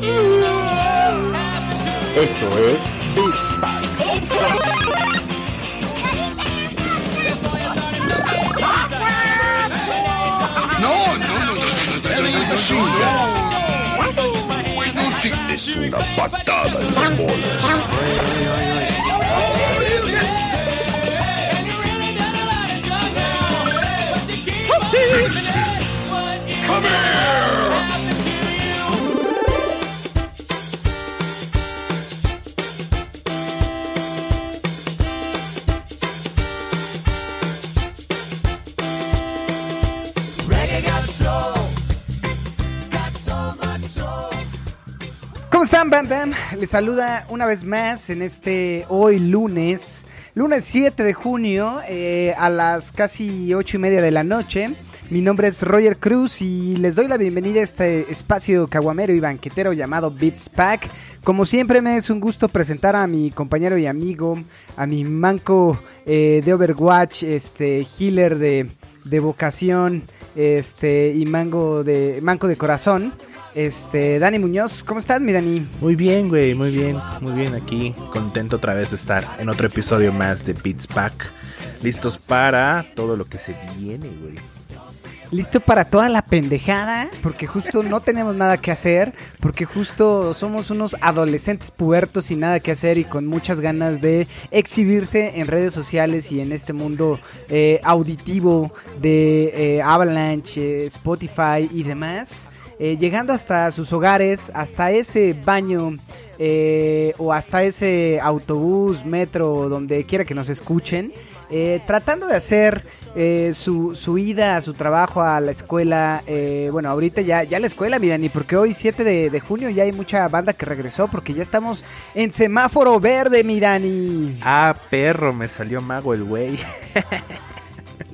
Esto es Beats No, no, no, no, no, no, no, no, Es una patada en las bolas. Bam? Les saluda una vez más en este hoy lunes, lunes 7 de junio, eh, a las casi 8 y media de la noche. Mi nombre es Roger Cruz y les doy la bienvenida a este espacio caguamero y banquetero llamado Beats Pack. Como siempre me es un gusto presentar a mi compañero y amigo, a mi manco eh, de Overwatch, este healer de, de vocación, este y mango de manco de corazón. Este, Dani Muñoz, ¿cómo estás, mi Dani? Muy bien, güey, muy bien, muy bien aquí. Contento otra vez de estar en otro episodio más de Beats Pack. Listos para todo lo que se viene, güey. Listo para toda la pendejada, porque justo no tenemos nada que hacer, porque justo somos unos adolescentes pubertos sin nada que hacer y con muchas ganas de exhibirse en redes sociales y en este mundo eh, auditivo de eh, Avalanche, Spotify y demás. Eh, llegando hasta sus hogares, hasta ese baño eh, o hasta ese autobús, metro, donde quiera que nos escuchen, eh, tratando de hacer eh, su, su ida a su trabajo, a la escuela. eh, bueno, ahorita ya, ya la escuela, mi Dani, porque hoy 7 de, de junio ya hay mucha banda que regresó, porque ya estamos en semáforo verde, mi Dani. Ah, perro, me salió mago el güey.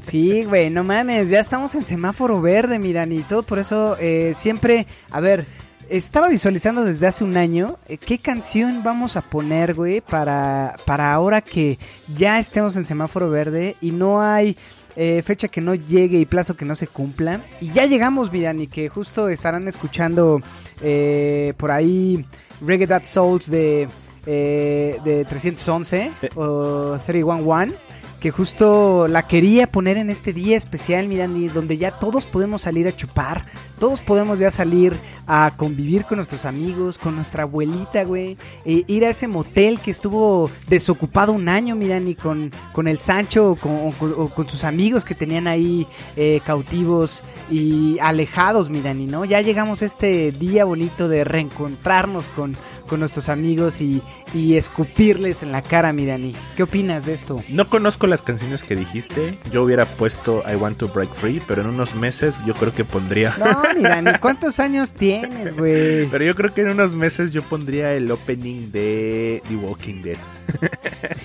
Sí, güey, no mames, ya estamos en semáforo verde, mi Dani, y todo por eso eh, siempre, a ver, estaba visualizando desde hace un año eh, qué canción vamos a poner, güey, para, para ahora que ya estemos en semáforo verde y no hay eh, fecha que no llegue y plazo que no se cumpla. Y ya llegamos, mi Dani, que justo estarán escuchando eh, por ahí Reggae That Souls de, eh, de 311 o 311 que justo la quería poner en este día especial, mi Dani, donde ya todos podemos salir a chupar, todos podemos ya salir a convivir con nuestros amigos, con nuestra abuelita, güey, e ir a ese motel que estuvo desocupado un año, mi Dani, con, con el Sancho o con, o con- o con sus amigos que tenían ahí eh, cautivos y alejados, mi Dani, ¿no? Ya llegamos a este día bonito de reencontrarnos con, con nuestros amigos y, y escupirles en la cara, mi Dani. ¿Qué opinas de esto? No conozco las canciones que dijiste. Yo hubiera puesto I Want to Break Free, pero en unos meses yo creo que pondría. No, mira, ni cuántos años tienes, güey. Pero yo creo que en unos meses yo pondría el opening de The Walking Dead.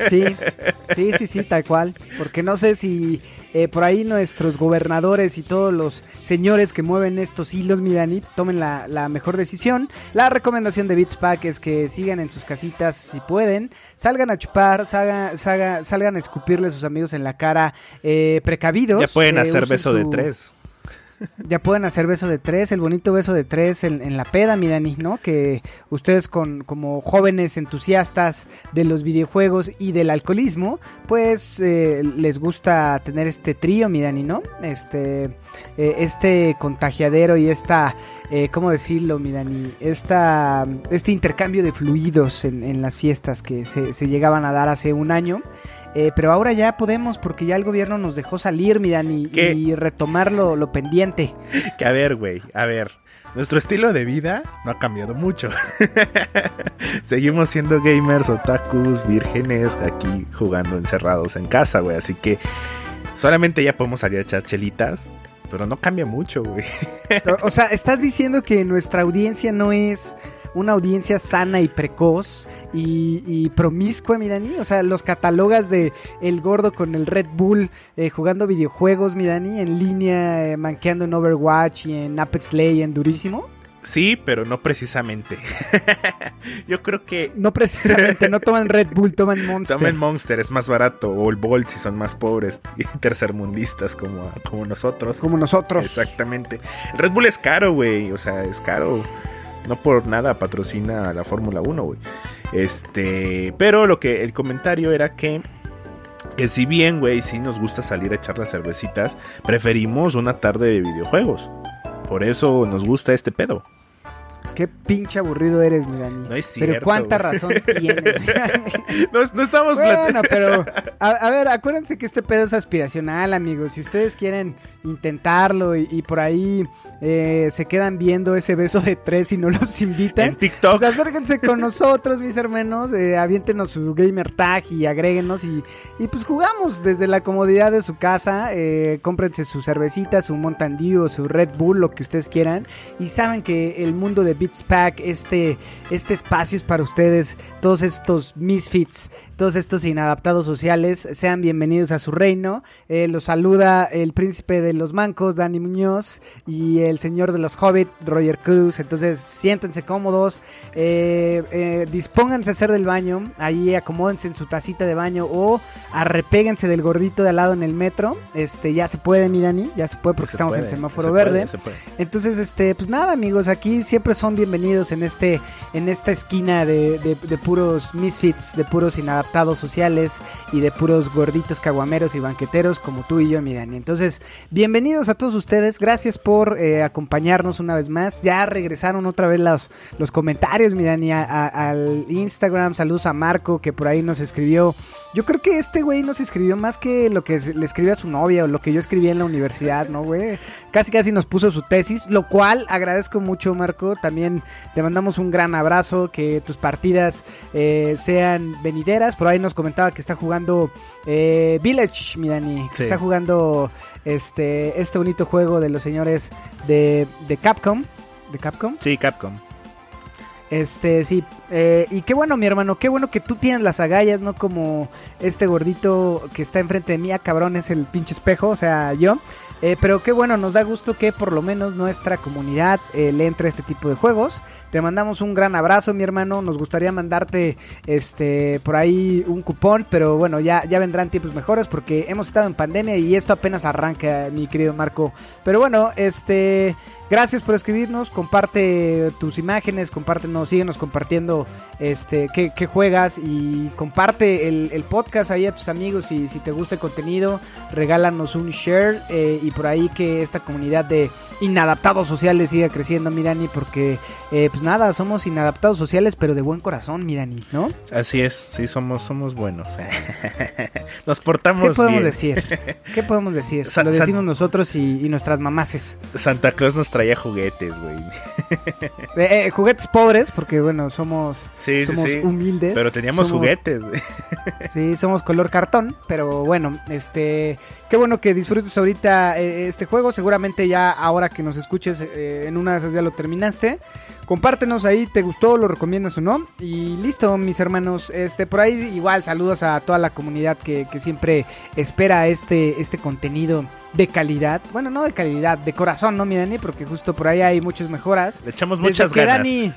Sí, sí, sí, sí, tal cual. Porque no sé si eh, por ahí nuestros gobernadores y todos los señores que mueven estos hilos, mi Dani, tomen la, la mejor decisión. La recomendación de Beats Pack es que sigan en sus casitas si pueden, salgan a chupar, salgan, salgan, salgan a escupirle a sus amigos en la cara eh, precavidos. Ya pueden eh, hacer beso de tres. Ya pueden hacer beso de tres, el bonito beso de tres en, en la peda, mi Dani, ¿no? Que ustedes con, como jóvenes entusiastas de los videojuegos y del alcoholismo, pues eh, les gusta tener este trío, mi Dani, ¿no? Este, eh, este contagiadero y esta, eh, ¿cómo decirlo, mi Dani? Esta, este intercambio de fluidos en, en las fiestas que se, se llegaban a dar hace un año. Eh, pero ahora ya podemos porque ya el gobierno nos dejó salir, mi Dani, ¿Qué? y retomar lo, lo pendiente. Que a ver, güey, a ver. Nuestro estilo de vida no ha cambiado mucho. Seguimos siendo gamers, otakus, vírgenes, aquí jugando encerrados en casa, güey. Así que solamente ya podemos salir a echar chelitas. Pero no cambia mucho, güey. O sea, estás diciendo que nuestra audiencia no es una audiencia sana y precoz y, y promiscua, mi Dani. O sea, los catalogas de el gordo con el Red Bull eh, jugando videojuegos, mi Dani, en línea, eh, manqueando en Overwatch y en Apex Legends, durísimo. Sí, pero no precisamente. Yo creo que No precisamente, no toman Red Bull, toman Monster. tomen Monster, es más barato. O el Bolt si son más pobres y tercermundistas como, como nosotros. Como nosotros. Exactamente. El Red Bull es caro, güey. O sea, es caro. No por nada patrocina a la Fórmula 1, güey. Este, pero lo que el comentario era que que si bien, güey, sí nos gusta salir a echar las cervecitas, preferimos una tarde de videojuegos. Por eso nos gusta este pedo. Qué pinche aburrido eres, mi Dani. No es Pero cierto, cuánta güey. razón tienes. No, no estamos bueno, pero a, a ver, acuérdense que este pedo es aspiracional, amigos. Si ustedes quieren intentarlo y, y por ahí eh, se quedan viendo ese beso de tres y no los invitan, En TikTok. pues acérquense con nosotros, mis hermanos, eh, aviéntenos su gamer tag y agréguenos y, y pues jugamos desde la comodidad de su casa, eh, cómprense su cervecita, su Mountain Dew, su Red Bull, lo que ustedes quieran y saben que el mundo de Beats Pack, este, este espacio es para ustedes, todos estos misfits, todos estos inadaptados sociales, sean bienvenidos a su reino, Eh, los saluda el príncipe de los mancos, Dani Muñoz, y el señor de los hobbit, Roger Cruz. Entonces, siéntense cómodos, eh, eh, dispónganse a hacer del baño, ahí acomódense en su tacita de baño o arrepéguense del gordito de al lado en el metro. Este, ya se puede, mi Dani, ya se puede porque Se estamos puede, en semáforo se puede, verde. se puede. Entonces, este, pues nada, amigos, aquí siempre son bienvenidos en este, en esta esquina de, puros misfits, de puros inadaptados sociales y de puros gorditos caguameros y banqueteros como tú y yo, mi Dani. Entonces, bienvenidos a todos ustedes, gracias por eh, acompañarnos una vez más. Ya regresaron otra vez los, los comentarios, mi Dani, al Instagram. Saludos a Marco que por ahí nos escribió. Yo creo que este güey nos escribió más que lo que le escribió a su novia o lo que yo escribí en la universidad, ¿no, güey? Casi casi nos puso su tesis, lo cual agradezco mucho, Marco. También te mandamos un gran abrazo, que tus partidas eh, sean venideras. Por ahí nos comentaba que está jugando eh, Village, mi Dani. Que Sí. está jugando este, este bonito juego de los señores de, de Capcom. ¿De Capcom? Sí, Capcom. Este, sí. eh, y qué bueno, mi hermano, qué bueno que tú tienes las agallas, no como este gordito que está enfrente de mí. Ah, cabrón, es el pinche espejo, o sea, yo. Eh, pero qué bueno, nos da gusto que por lo menos nuestra comunidad eh, le entre este tipo de juegos. Te mandamos un gran abrazo, mi hermano. Nos gustaría mandarte este por ahí un cupón, pero bueno, ya, ya vendrán tiempos mejores porque hemos estado en pandemia y esto apenas arranca, mi querido Marco. Pero bueno, este. Gracias por escribirnos, comparte tus imágenes, compártenos, síguenos compartiendo este qué, juegas y comparte el, el podcast ahí a tus amigos y si te gusta el contenido, regálanos un share eh, y por ahí que esta comunidad de inadaptados sociales siga creciendo, mi Dani, porque eh, pues nada, somos inadaptados sociales, pero de buen corazón, mi Dani, ¿no? Así es, sí, somos, somos buenos. Nos portamos ¿Qué podemos bien. decir? ¿Qué podemos decir? Sa- Lo decimos nosotros y, y nuestras mamaces. Santa Claus nos traía juguetes, güey. Eh, eh, juguetes pobres, porque bueno, somos, Sí, sí, somos sí. humildes. Pero teníamos somos- juguetes, güey. Sí, somos color cartón, pero bueno, este, qué bueno que disfrutes ahorita eh, este juego. Seguramente ya ahora que nos escuches eh, en una de esas ya lo terminaste. Compártenos ahí, te gustó, lo recomiendas o no. Y listo, mis hermanos. Este, por ahí igual saludos a toda la comunidad que, que siempre espera este, este contenido de calidad. Bueno, no de calidad, de corazón, ¿no, mi Dani? Porque justo por ahí hay muchas mejoras. Le echamos Desde muchas que ganas. Dani,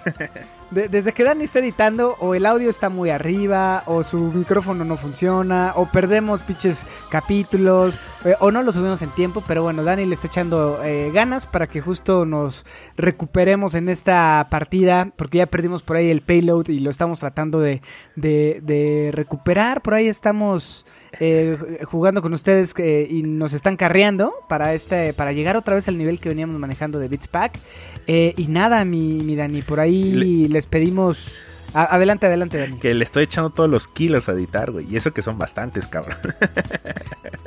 de- desde que Dani está editando, o el audio está muy arriba, o su micrófono no funciona, o perdemos pinches capítulos, eh, o no lo subimos en tiempo, pero bueno, Dani le está echando eh, ganas para que justo nos recuperemos en esta partida, porque ya perdimos por ahí el payload y lo estamos tratando de, de- de recuperar. Por ahí estamos eh, jugando con ustedes eh, y nos están carreando para este para llegar otra vez al nivel que veníamos manejando de Beats Pack. Eh, y nada, mi, mi Dani, por ahí les pedimos... a- adelante, adelante, Dani. Que le estoy echando todos los kilos a editar, güey. Y eso que son bastantes, cabrón.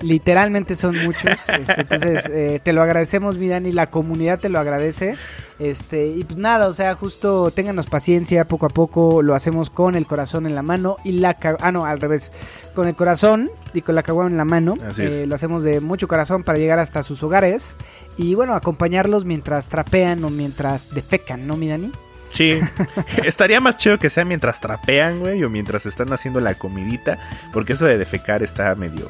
Literalmente son muchos. este, entonces, eh, te lo agradecemos, mi Dani. La comunidad te lo agradece. Este, y pues nada, o sea, justo ténganos paciencia, poco a poco lo hacemos con el corazón en la mano y la ah no, al revés, con el corazón y con la caguama en la mano. Así es. Eh, lo hacemos de mucho corazón para llegar hasta sus hogares y bueno, acompañarlos mientras trapean o mientras defecan, ¿no, mi Dani? Sí. Estaría más chido que sea mientras trapean, güey, o mientras están haciendo la comidita. Porque eso de defecar está medio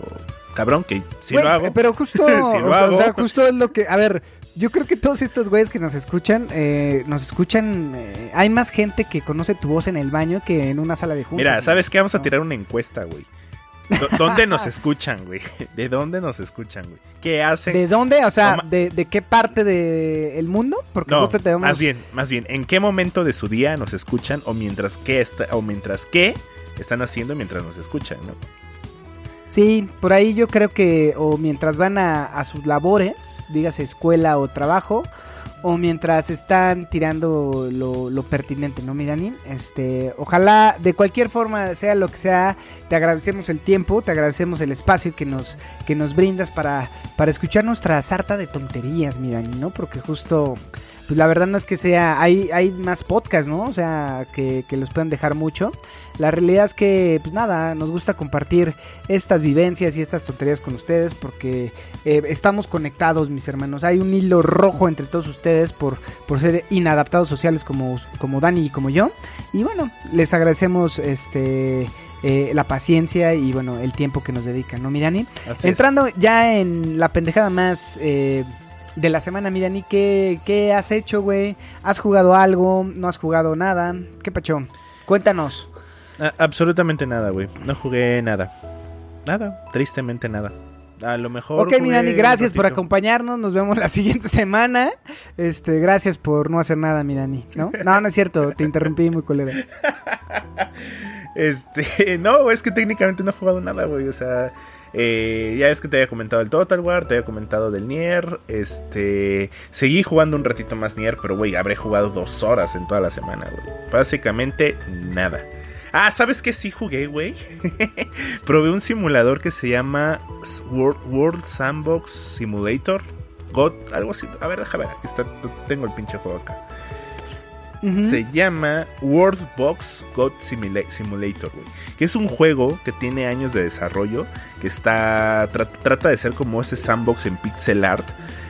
cabrón, que sí Güey, lo hago. Pero justo, Sí lo hago. o sea, justo es lo que, a ver, yo creo que todos estos güeyes que nos escuchan, eh, nos escuchan, eh, hay más gente que conoce tu voz en el baño que en una sala de juntas. Mira, ¿sabes qué? Vamos a tirar una encuesta, güey. ¿Dónde nos escuchan, güey? ¿De dónde nos escuchan, güey? ¿Qué hacen? ¿De dónde? O sea, de, de qué parte del mundo? Porque No, justo tenemos... más bien, más bien, ¿en qué momento de su día nos escuchan o mientras que está, o mientras que están haciendo mientras nos escuchan, ¿no? Sí, por ahí yo creo que o mientras van a, a sus labores, dígase escuela o trabajo, o mientras están tirando lo, lo pertinente, ¿no, mi Dani? Este, ojalá de cualquier forma, sea lo que sea, te agradecemos el tiempo, te agradecemos el espacio que nos, que nos brindas para, para escuchar nuestra sarta de tonterías, mi Dani, ¿no? Porque justo, pues la verdad no es que sea, hay, hay más podcasts, ¿no? O sea, que, que los pueden dejar mucho. La realidad es que, pues nada, nos gusta compartir estas vivencias y estas tonterías con ustedes porque eh, estamos conectados, mis hermanos. Hay un hilo rojo entre todos ustedes por, por ser inadaptados sociales como, como Dani y como yo. Y bueno, les agradecemos este eh, la paciencia y bueno, el tiempo que nos dedican, ¿no, mi Dani? Así Entrando ya en la pendejada más eh, de la semana, mi Dani, ¿qué, qué has hecho, güey? ¿Has jugado algo? ¿No has jugado nada? ¿Qué pacho? Cuéntanos. A- absolutamente nada, güey. No jugué nada. Nada, tristemente nada. A lo mejor. Ok, mi jugué Dani, un gracias por acompañarnos. Nos vemos la siguiente semana. Este, gracias por no hacer nada, mi Dani. ¿No? No, no es cierto. Te interrumpí muy colera. Este, no, es que técnicamente no he jugado nada, güey. O sea, eh, ya es que te había comentado el Total War, te había comentado del Nier. Este, seguí jugando un ratito más Nier, pero güey, habré jugado dos horas en toda la semana, güey. Básicamente nada. Ah, ¿sabes qué sí jugué, güey? Probé un simulador que se llama World, World Sandbox Simulator. God, algo así. A ver, déjame ver. Aquí está. Tengo el pinche juego acá. Se llama World Box God Simula- Simulator, güey. Que es un juego que tiene años de desarrollo. Que está. tra- trata de ser como ese sandbox en pixel art.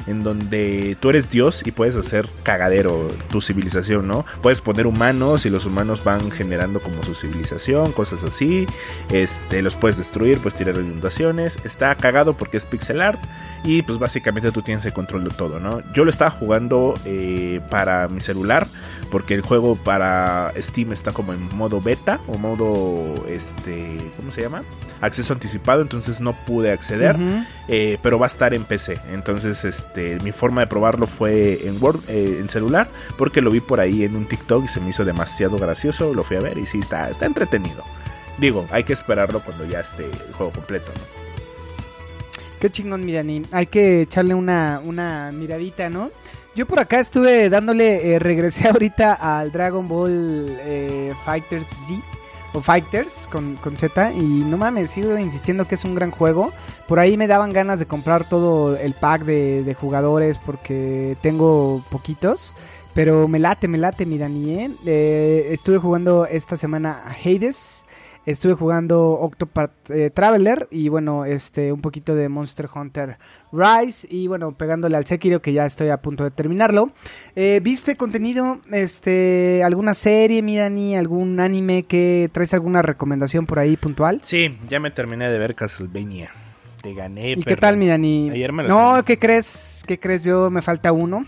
En donde tú eres Dios y puedes hacer cagadero tu civilización, ¿no? Puedes poner humanos y los humanos van generando como su civilización, cosas así. Este, los puedes destruir, puedes tirar inundaciones. Está cagado porque es pixel art. Y pues básicamente tú tienes el control de todo, ¿no? Yo lo estaba jugando eh, para mi celular porque el juego para Steam está como en modo beta o modo este ¿cómo se llama? acceso anticipado entonces no pude acceder eh, pero va a estar en PC entonces este mi forma de probarlo fue en Word eh, en celular porque lo vi por ahí en un TikTok y se me hizo demasiado gracioso lo fui a ver y sí está está entretenido digo hay que esperarlo cuando ya esté el juego completo ¿no? Qué chingón, mi Dani. Hay que echarle una, una miradita, ¿no? Yo por acá estuve dándole, eh, regresé ahorita al Dragon Ball eh, Fighters Z o Fighters con, con Z y no mames, sigo insistiendo que es un gran juego. Por ahí me daban ganas de comprar todo el pack de, jugadores porque tengo poquitos. Pero me late, me late, mi Dani. Eh, estuve jugando esta semana a Hades. Estuve jugando Octopath eh, Traveler y bueno, este un poquito de Monster Hunter Rise y bueno, pegándole al Sekiro que ya estoy a punto de terminarlo. Eh, ¿Viste contenido, este, alguna serie, mi Dani, algún anime que traes alguna recomendación por ahí puntual? sí ya me terminé de ver Castlevania te gané ¿Y qué tal, mi Dani? Ayer me lo No. ¿qué crees? ¿Qué crees? Yo me falta uno.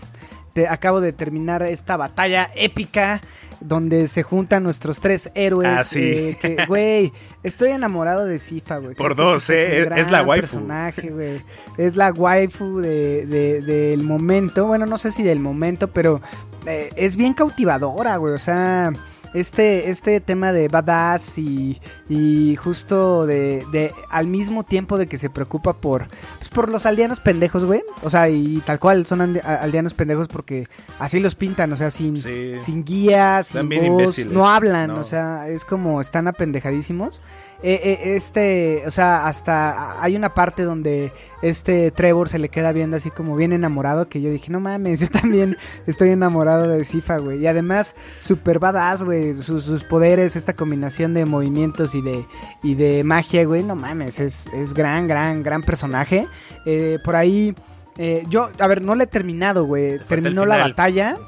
Te acabo de terminar esta batalla épica donde se juntan nuestros tres héroes. Ah, sí. eh, güey, estoy enamorado de Sifa, güey. Por Creo dos, eh, es- es la waifu. personaje, güey. Es la waifu de, de- del momento. Bueno, no sé si del momento, pero eh, es bien cautivadora, güey. O sea, este, este tema de badass y, y justo de, de al mismo tiempo de que se preocupa por, pues, por los aldeanos pendejos, güey. O sea, y tal cual son aldeanos pendejos porque así los pintan, o sea, sin, Sí. sin guía, sin voz, no hablan, no. o sea, es como están apendejadísimos. Eh, eh, este, o sea, hasta hay una parte donde este Trevor se le queda viendo así como bien enamorado que yo dije, no mames, yo también estoy enamorado de Sifa, güey. Y además, super badass, güey, sus, sus poderes, esta combinación de movimientos y de, y de magia, güey, no mames, es, es gran, gran, gran personaje. Eh, por ahí, eh, yo, a ver, no le he terminado, güey. Terminó la batalla.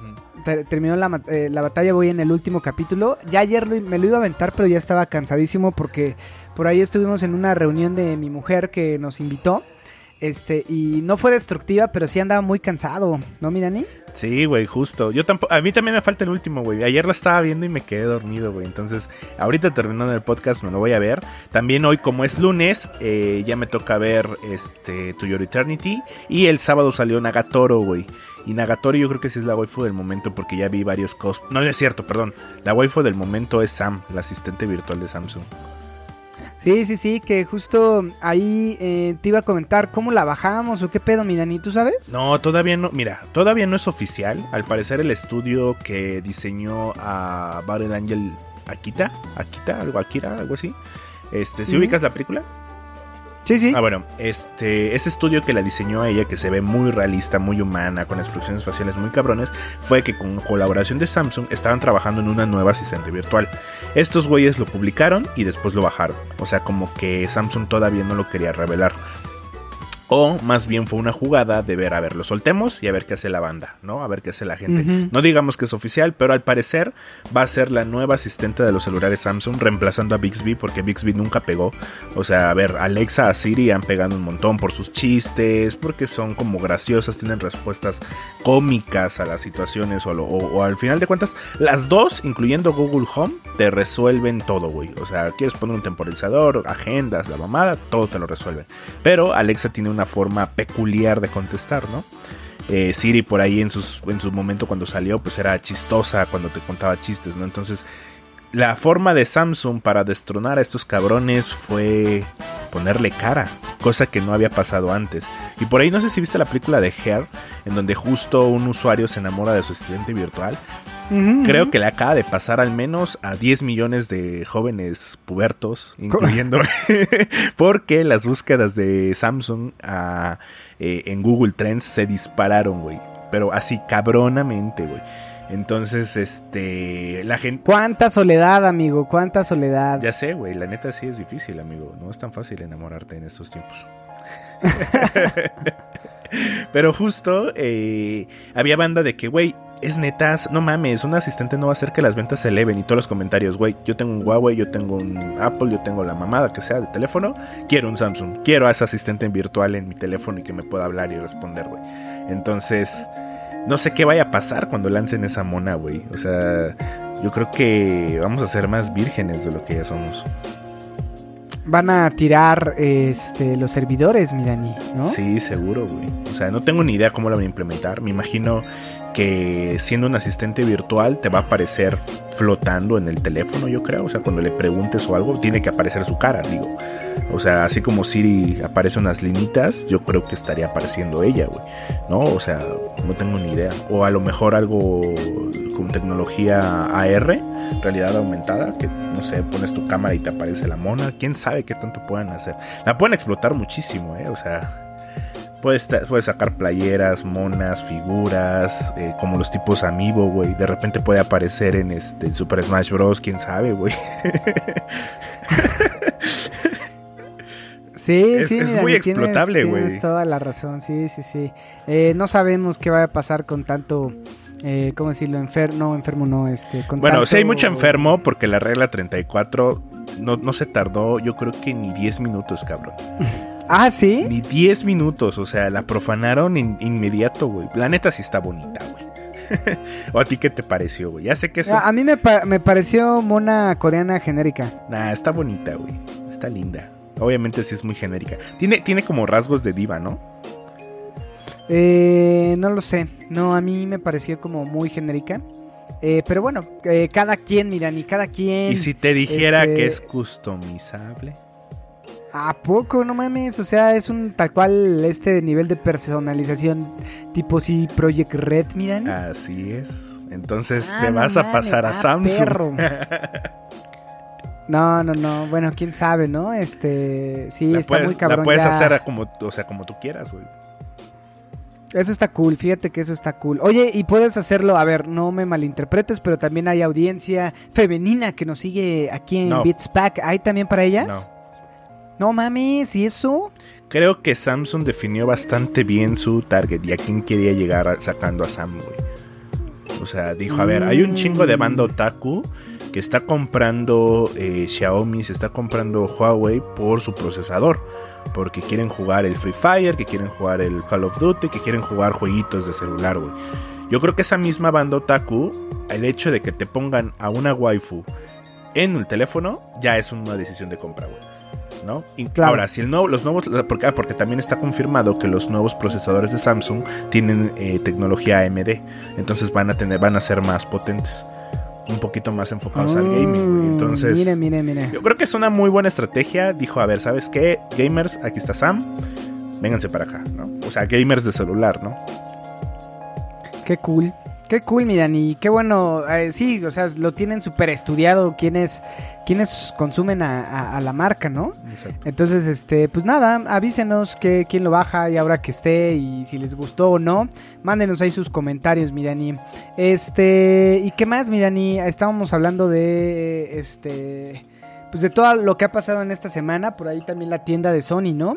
Ter- terminó la, eh, la batalla, voy en el último capítulo. Ya ayer me lo iba a aventar, pero ya estaba cansadísimo porque por ahí estuvimos en una reunión de mi mujer que nos invitó. Este, y no fue destructiva, pero sí andaba muy cansado, ¿no, mi Dani? Sí, güey, justo. Yo tampoco, a mí también me falta el último, güey. Ayer lo estaba viendo y me quedé dormido, güey. Entonces, ahorita terminando el podcast me lo voy a ver. También hoy, como es lunes, eh, ya me toca ver este To Your Eternity. Y el sábado salió Nagatoro, güey. Y Nagatoro yo creo que sí es la waifu del momento porque ya vi varios cos. No, no es cierto, perdón. La waifu del momento es Sam, la asistente virtual de Samsung. Sí, sí, sí, que justo ahí eh, te iba a comentar cómo la bajamos o qué pedo, mi Dani, ¿tú sabes? No, todavía no, mira, todavía no es oficial. Al parecer el estudio que diseñó a Battle Angel Akita, Akita, algo Akira, algo así. Este, ¿si Ujú. ubicas la película? Sí, sí. Ah, bueno, este, ese estudio que la diseñó a ella, que se ve muy realista, muy humana, con expresiones faciales muy cabrones, fue que con colaboración de Samsung estaban trabajando en una nueva asistente virtual. Estos güeyes lo publicaron y después lo bajaron. O sea, como que Samsung todavía no lo quería revelar. O más bien fue una jugada de ver, a ver, lo soltemos y a ver qué hace la banda, ¿no? A ver qué hace la gente. No digamos que es oficial, pero al parecer va a ser la nueva asistente de los celulares Samsung, reemplazando a Bixby, porque Bixby nunca pegó. O sea, a ver, Alexa, a Siri han pegado un montón por sus chistes, porque son como graciosas, tienen respuestas cómicas a las situaciones, o, lo- o- o al final de cuentas, las dos, incluyendo Google Home, te resuelven todo, güey. O sea, quieres poner un temporizador, agendas, la mamada, todo te lo resuelven. Pero Alexa tiene una forma peculiar de contestar, ¿no? Eh, Siri por ahí en, sus, en su momento cuando salió, pues era chistosa cuando te contaba chistes, ¿no? Entonces, la forma de Samsung para destronar a estos cabrones fue ponerle cara, cosa que no había pasado antes. Y por ahí no sé si viste la película de Hair, en donde justo un usuario se enamora de su asistente virtual. Creo que le acaba de pasar al menos a 10 millones de jóvenes pubertos, incluyendo porque las búsquedas de Samsung ah, eh, en Google Trends se dispararon, güey. Pero así cabronamente, güey. Entonces, este, la gente... Cuánta soledad, amigo, cuánta soledad. Ya sé, güey, la neta sí es difícil, amigo. No es tan fácil enamorarte en estos tiempos. Pero justo eh, había banda de que, güey, es netas, no mames, un asistente no va a hacer que las ventas se eleven y todos los comentarios, güey, yo tengo un Huawei, yo tengo un Apple, yo tengo la mamada que sea de teléfono, quiero un Samsung, quiero a ese asistente virtual en mi teléfono y que me pueda hablar y responder, güey. Entonces, no sé qué vaya a pasar cuando lancen esa mona, güey. O sea, yo creo que vamos a ser más vírgenes de lo que ya somos. Van a tirar este los servidores, mi Dani, ¿no? Sí, seguro, güey. O sea, no tengo ni idea cómo la van a implementar. Me imagino que siendo un asistente virtual te va a aparecer flotando en el teléfono, yo creo. O sea, cuando le preguntes o algo, tiene que aparecer su cara, digo. O sea, así como Siri aparece unas linitas, yo creo que estaría apareciendo ella, güey. ¿No? O sea, no tengo ni idea. O a lo mejor algo con tecnología AR, realidad aumentada, que no sé, pones tu cámara y te aparece la mona. Quién sabe qué tanto puedan hacer. La pueden explotar muchísimo, ¿eh? O sea, Puedes, puedes sacar playeras, monas, figuras, eh, como los tipos Amiibo, güey. De repente puede aparecer en este en Super Smash Bros. Quién sabe, güey. Sí, Es- sí, es muy explotable, güey. Tienes toda la razón, sí, sí, sí. Eh, no sabemos qué va a pasar con tanto, eh, ¿cómo decirlo? Enfermo, no, enfermo no, este, con Bueno, tanto- sí hay mucho enfermo porque la regla 34 no, no se tardó, yo creo que ni 10 minutos, cabrón. Ah, ¿sí? Ni 10 minutos, o sea, la profanaron in- inmediato, güey. La neta sí está bonita, güey. ¿O a ti qué te pareció, güey? Ya sé que eso... A, mí me, pa- me pareció mona coreana genérica. Nah, está bonita, güey. Está linda. Obviamente sí es muy genérica. Tiene, tiene como rasgos de diva, ¿no? Eh, no lo sé. No, a mí me pareció como muy genérica. Eh, pero bueno, eh, cada quien, mira, ni cada quien. Y si te dijera este- que es customizable. ¿A poco? No mames. O sea, es un tal cual este nivel de personalización tipo si Project Red, miran. Así es. Entonces Ah, te no vas a pasar a ah, Samsung. No, no, no. Bueno, quién sabe, ¿no? Este, sí, la está puedes, muy cabrón. la puedes ya. hacer a como, o sea, como tú quieras, güey. Eso está cool, fíjate que eso está cool. Oye, y puedes hacerlo, a ver, no me malinterpretes, pero también hay audiencia femenina que nos sigue aquí en No. Beats Pack. ¿Hay también para ellas? No. No mames, ¿y eso? Creo que Samsung definió bastante bien su target y a quién quería llegar sacando a Sam, güey. O sea, dijo, a ver, hay un chingo de banda otaku que está comprando eh, Xiaomi, se está comprando Huawei por su procesador. porque quieren jugar el Free Fire, que quieren jugar el Call of Duty, que quieren jugar jueguitos de celular, güey. Yo creo que esa misma banda otaku, el hecho de que te pongan a una waifu en el teléfono, ya es una decisión de compra, güey. ¿No? Y Claro. Ahora, si el nuevo, los nuevos, porque, ah, porque también está confirmado que los nuevos procesadores de Samsung tienen eh, tecnología AMD, entonces van a tener, van a ser más potentes, un poquito más enfocados al gaming. güey. Mm, Entonces, Mire, mire, mire. yo creo que es una muy buena estrategia. Dijo, a ver, ¿sabes qué? Gamers, aquí está Sam. Vénganse para acá, ¿no? O sea, gamers de celular, ¿no? Qué cool. Qué cool, miran, y qué bueno. eh, sí, o sea, lo tienen súper estudiado quienes, quienes consumen a, a- a la marca, ¿no? Exacto. Entonces, este, pues nada, avísenos que quién lo baja y ahora que esté y si les gustó o no. Mándenos ahí sus comentarios, mi Dani. Este, ¿y qué más, mi Dani? Estábamos hablando de, este, pues de todo lo que ha pasado en esta semana. Por ahí también la tienda de Sony, ¿no?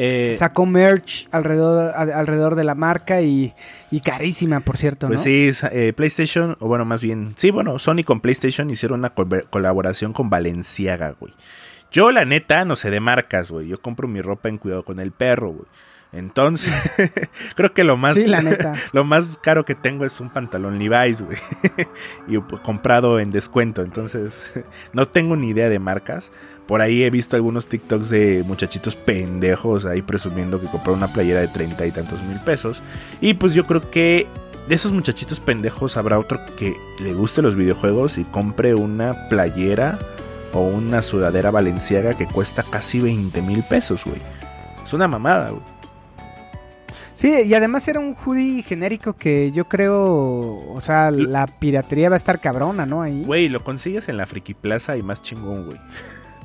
Eh, Sacó merch alrededor, a- alrededor de la marca y, y carísima, por cierto, pues ¿no? sí, eh, PlayStation, o bueno, más bien, sí, bueno, Sony con PlayStation hicieron una col- colaboración con Valenciaga, güey. Yo, la neta, no sé de marcas, güey. Yo compro mi ropa en Cuidado con el Perro, güey. Entonces, creo que lo más, Sí, la neta. lo más caro que tengo es un pantalón Levi's, güey. y comprado en descuento. Entonces, no tengo ni idea de marcas. Por ahí he visto algunos TikToks de muchachitos pendejos ahí presumiendo que compraron una playera de treinta y tantos mil pesos. Y pues yo creo que de esos muchachitos pendejos habrá otro que le guste los videojuegos y compre una playera o una sudadera valenciaga que cuesta casi 20 mil pesos, güey. Es una mamada, güey. Sí, y además era un hoodie genérico que yo creo, o sea, la piratería va a estar cabrona, ¿no? Ahí. Güey, lo consigues en la Friki Plaza y más chingón, güey.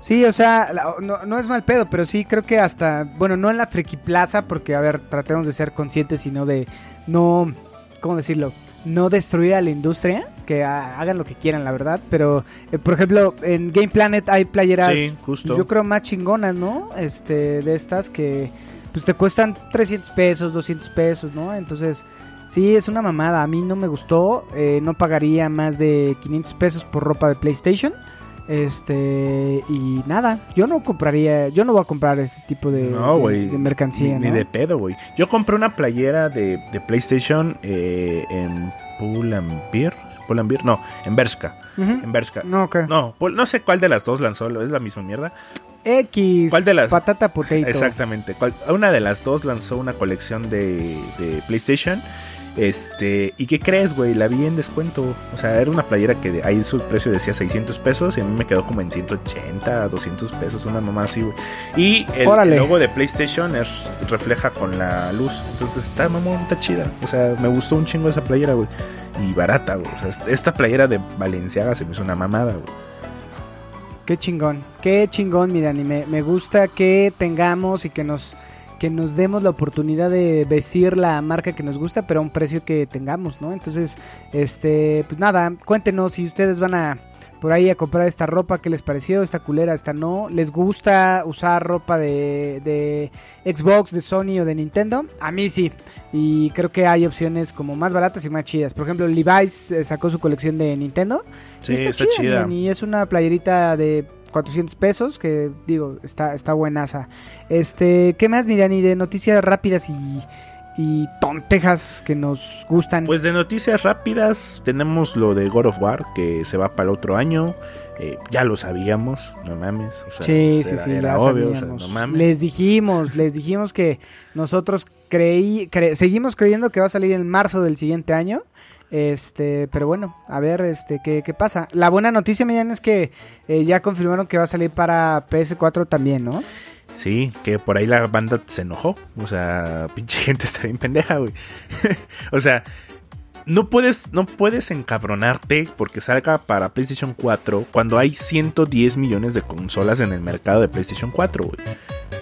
Sí, o sea, la- no, no es mal pedo, pero sí creo que hasta, bueno, no en la Friki Plaza, porque, a ver, tratemos de ser conscientes, sino de no, ¿cómo decirlo? No destruir a la industria, que ha- hagan lo que quieran, la verdad, pero, eh, por ejemplo, en Game Planet hay playeras, Sí, justo. yo creo, más chingonas, ¿no? Este, de estas que, pues, te cuestan 300 pesos, 200 pesos, ¿no? Entonces... Sí, es una mamada. A mí no me gustó. eh, no pagaría más de 500 pesos por ropa de PlayStation. Este, y nada, yo no compraría, yo no voy a comprar este tipo de, No, de- de mercancía, Ni, ni ¿no? de pedo, güey. Yo compré una playera de, de PlayStation eh, en Pull&Bear. Pull&Bear, no, en Bershka. Ujú. En Bershka. No, ok. No, no sé cuál de las dos lanzó, es la misma mierda. X, ¿Cuál de las? patata potato. Exactamente. Una de las dos lanzó una colección de, de PlayStation. Este, ¿y qué crees, güey? La vi en descuento. O sea, era una playera que de- ahí su precio decía 600 pesos y a mí me quedó como en 180, 200 pesos, una mamá así, güey. Y el, logo de PlayStation es, refleja con la luz. Entonces está mamón, está chida. O sea, me gustó un chingo esa playera, güey. Y barata, güey. O sea, est- esta playera de Valenciaga se me hizo una mamada, güey. Qué chingón, qué chingón, mi Dani. Me, me gusta que tengamos y que nos, que nos demos la oportunidad de vestir la marca que nos gusta, pero a un precio que tengamos, ¿no? Entonces, este, pues nada, cuéntenos si ustedes van a por ahí a comprar esta ropa, qué les pareció, esta culera, esta no. ¿Les gusta usar ropa de, de Xbox, de Sony o de Nintendo? A mí sí. Y creo que hay opciones como más baratas y más chidas. Por ejemplo, Levi's eh, sacó su colección de Nintendo. Sí, Y está, chida. man, y es una playerita de 400 pesos que digo, está, está buenaza. Este, ¿qué más, mi Dani? De noticias rápidas y, y tontejas que nos gustan. Pues de noticias rápidas tenemos lo de God of War que se va para el otro año. Eh, ya lo sabíamos, no mames. o sea, sí, era- sí, sí, era obvio, o sea, sabíamos. no mames. les dijimos, les dijimos que nosotros creí, cre- seguimos creyendo que va a salir en marzo del siguiente año. Este, pero bueno, a ver, este, qué, qué pasa. La buena noticia, Millán, es que eh, ya confirmaron que va a salir para PS4 también, ¿no? Sí, que por ahí la banda se enojó. O sea, pinche gente está bien pendeja, güey. o sea, no puedes, no puedes encabronarte porque salga para PlayStation 4 cuando hay 110 millones de consolas en el mercado de PlayStation 4, güey.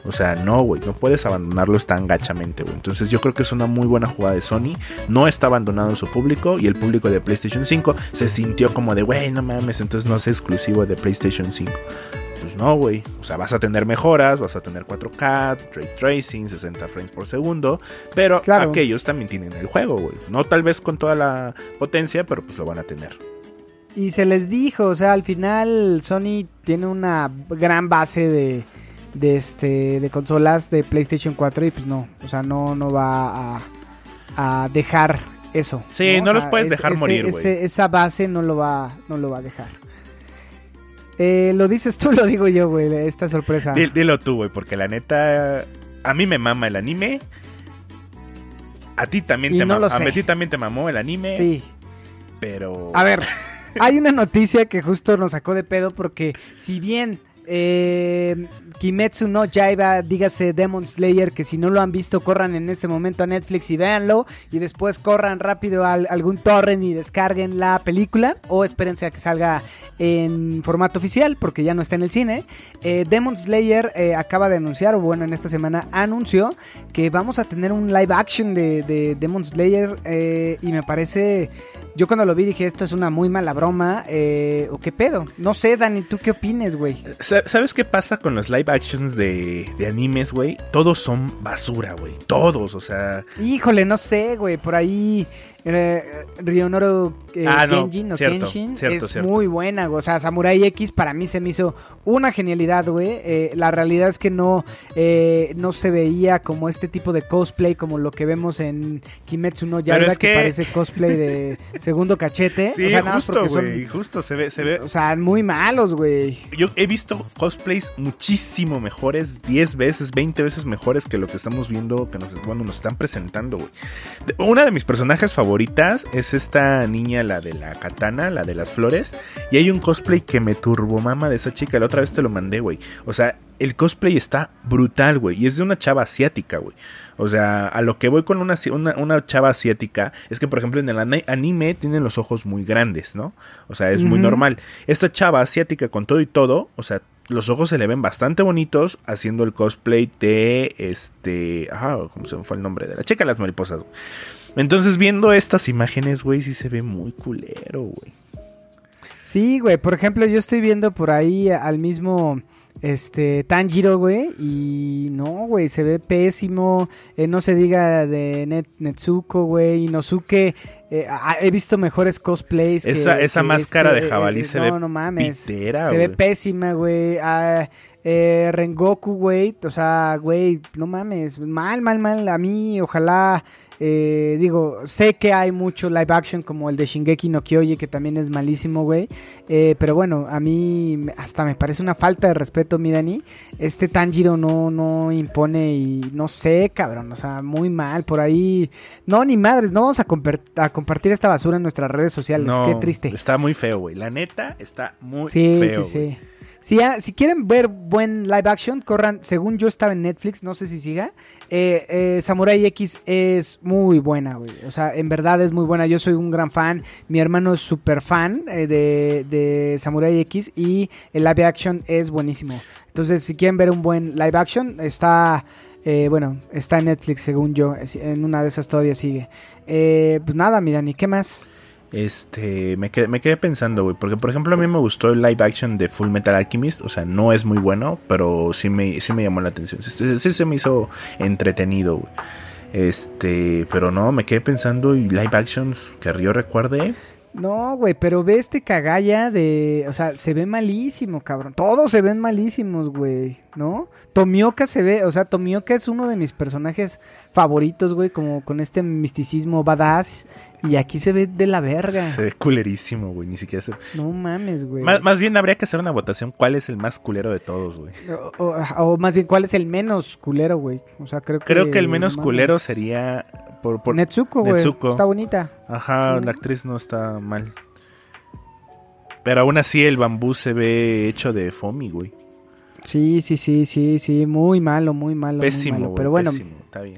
O sea, no, güey, no puedes abandonarlos tan gachamente, güey. Entonces yo creo que es una muy buena jugada de Sony. No está abandonando su público y el público de PlayStation 5 se sintió como de, güey, no mames, entonces no es exclusivo de PlayStation 5. Pues no, güey. O sea, vas a tener mejoras, vas a tener 4K, ray tracing, 60 frames por segundo. Pero Claro. aquellos también tienen el juego, güey. No tal vez con toda la potencia, pero pues lo van a tener. Y se les dijo, o sea, al final Sony tiene una gran base de, de este de consolas de PlayStation 4 y pues no, o sea, no no va a, a dejar eso. Sí, no los sea, puedes dejar ese- morir, güey. Esa base no lo va no lo va a dejar. Eh, lo dices tú, lo digo yo, güey, esta sorpresa. Di- Dilo tú, güey, porque la neta. A mí me mama el anime. A ti también Y te no A ti también te mamó el anime. Sí. Pero. A ver, hay una noticia que justo nos sacó de pedo porque si bien eh, Kimetsu no Yaiba, dígase Demon Slayer, que si no lo han visto corran en este momento a Netflix y véanlo y después corran rápido a algún torrent y descarguen la película o espérense a que salga en formato oficial porque ya no está en el cine. Eh, Demon Slayer eh, acaba de anunciar, o bueno, en esta semana anunció que vamos a tener un live action de, de Demon Slayer eh, y me parece... Yo cuando lo vi dije, esto es una muy mala broma, eh, o qué pedo. No sé, Dani, ¿tú qué opines, güey? Sa- ¿Sabes qué pasa con los live actions de, de animes, güey? Todos son basura, güey. Todos, o sea. Híjole, no sé, güey, por ahí eh, Rionoro eh, Ah, no, o cierto, Kenshin cierto, es cierto. muy buena. O sea, Samurai X para mí se me hizo una genialidad, güey. Eh, la realidad es que no, eh, no se veía como este tipo de cosplay como lo que vemos en Kimetsu no Yaiba, es que... que- parece cosplay de segundo cachete. Sí, o sea, justo, güey. Justo, se ve, se ve. O sea, muy malos, güey. Yo he visto cosplays muchísimo mejores, 10 veces, 20 veces mejores que lo que estamos viendo, que nos, bueno, nos están presentando, güey. Una de mis personajes favoritas es esta niña, la de la katana, la de las flores. Y hay un cosplay que me turbomama de esa chica. La otra vez te lo mandé, güey. O sea, el cosplay está brutal, güey. Y es de una chava asiática, güey. O sea, a lo que voy con una, una, una chava asiática es que, por ejemplo, en el ani- anime tienen los ojos muy grandes, ¿no? O sea, es muy normal. Esta chava asiática con todo y todo, o sea, los ojos se le ven bastante bonitos haciendo el cosplay de este. Ah, ¿cómo se me fue el nombre? De la chica de las mariposas. güey. Entonces, viendo estas imágenes, güey, sí se ve muy culero, güey. Sí, güey, por ejemplo, yo estoy viendo por ahí al mismo este Tanjiro, güey, y no, güey, se ve pésimo, eh, no se diga de Net, Netsuko, güey, Inosuke, eh, he visto mejores cosplays. que- Esa- esa que máscara este, de jabalí eh, se no, ve no mames, pitera, se ve pésima, güey, ah, eh, Rengoku, güey, o sea, güey, no mames, mal, mal, mal, a mí, ojalá... Eh, digo, sé que hay mucho live action como el de Shingeki no Kyoji, que también es malísimo, güey. Eh, pero bueno, a mí hasta me parece una falta de respeto, mi Dani. Este Tanjiro no, no impone y no sé, cabrón. O sea, muy mal. Por ahí. No, ni madres. No vamos a, a compartir esta basura en nuestras redes sociales. No, Qué triste. Está muy feo, güey. La neta está muy Sí, feo. sí, güey. sí. Si, si quieren ver buen live action, corran. Según yo estaba en Netflix, no sé si siga. eh, eh, Samurai X es muy buena, güey. O sea, en verdad es muy buena. Yo soy un gran fan. Mi hermano es súper fan eh, de, de Samurai X y el live action es buenísimo. Entonces, si quieren ver un buen live action, está. eh, bueno, está en Netflix, según yo. En una de esas todavía sigue. Eh, pues nada, mi Dani, ¿qué más? Este, me quedé, me quedé pensando, güey, porque por ejemplo a mí me gustó el live action de Full Metal Alchemist, o sea, no es muy bueno, pero sí me, sí me llamó la atención, sí, sí se me hizo entretenido, güey. Este, pero no, me quedé pensando y live actions que yo recuerde, No, güey, pero ve este cagalla de... O sea, se ve malísimo, cabrón. Todos se ven malísimos, güey, ¿no? Tomioka se ve... O sea, Tomioka es uno de mis personajes favoritos, güey, como con este misticismo badass. Y aquí se ve de la verga. se ve culerísimo, güey, ni siquiera se... No mames, güey. Más, más bien habría que hacer una votación, ¿cuál es el más culero de todos, güey? O, o- o más bien, ¿cuál es el menos culero, güey? O sea, creo que... Creo que el menos no culero sería por, por Netsuko, güey. Netsuko. Está bonita. Ajá, la actriz no está mal. Pero aún así el bambú se ve hecho de foamy, güey. Sí, sí, sí, sí, sí. Muy malo, muy malo. muy Pésimo, malo. güey. Pero bueno, pésimo, está bien.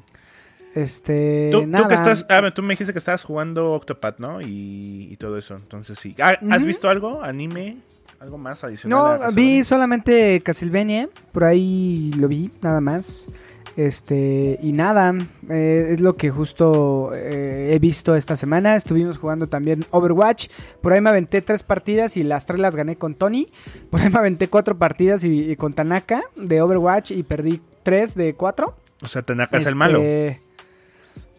este... Tú, que estás, ah, tú me dijiste que estabas jugando Octopath, ¿no? Y, y todo eso. Entonces sí. Ah, ¿Has visto algo? ¿Anime? ¿Algo más adicional? No, vi solamente Castlevania, por ahí lo vi, nada más. Este, y nada, eh, es lo que justo eh, he visto esta semana. Estuvimos jugando también Overwatch. Por ahí me aventé tres partidas y las tres las gané con Tony. Por ahí me aventé cuatro partidas y, y con Tanaka de Overwatch y perdí tres de cuatro. O sea, Tanaka es el Este, malo.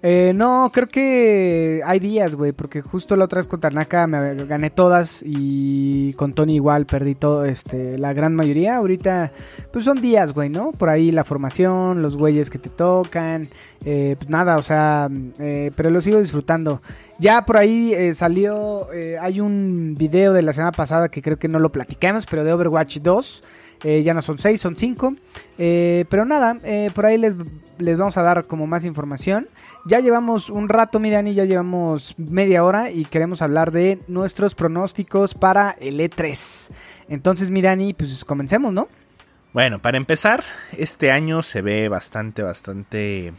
Eh, no, creo que hay días, güey, porque justo la otra vez con Tanaka me gané todas y con Tony igual perdí todo, este, la gran mayoría. Ahorita, pues son días, güey, ¿no? Por ahí la formación, los güeyes que te tocan, eh, pues nada, o sea, eh, pero lo sigo disfrutando. Ya por ahí eh, salió, eh, hay un video de la semana pasada que creo que no lo platicamos, pero de Overwatch 2. Eh, ya no son 6, son 5. pero nada, eh, por ahí les, les vamos a dar como más información. Ya llevamos un rato, mi Dani, ya llevamos media hora y queremos hablar de nuestros pronósticos para el E3. Entonces, mi Dani, pues comencemos, ¿no? Bueno, para empezar, este año se ve bastante, bastante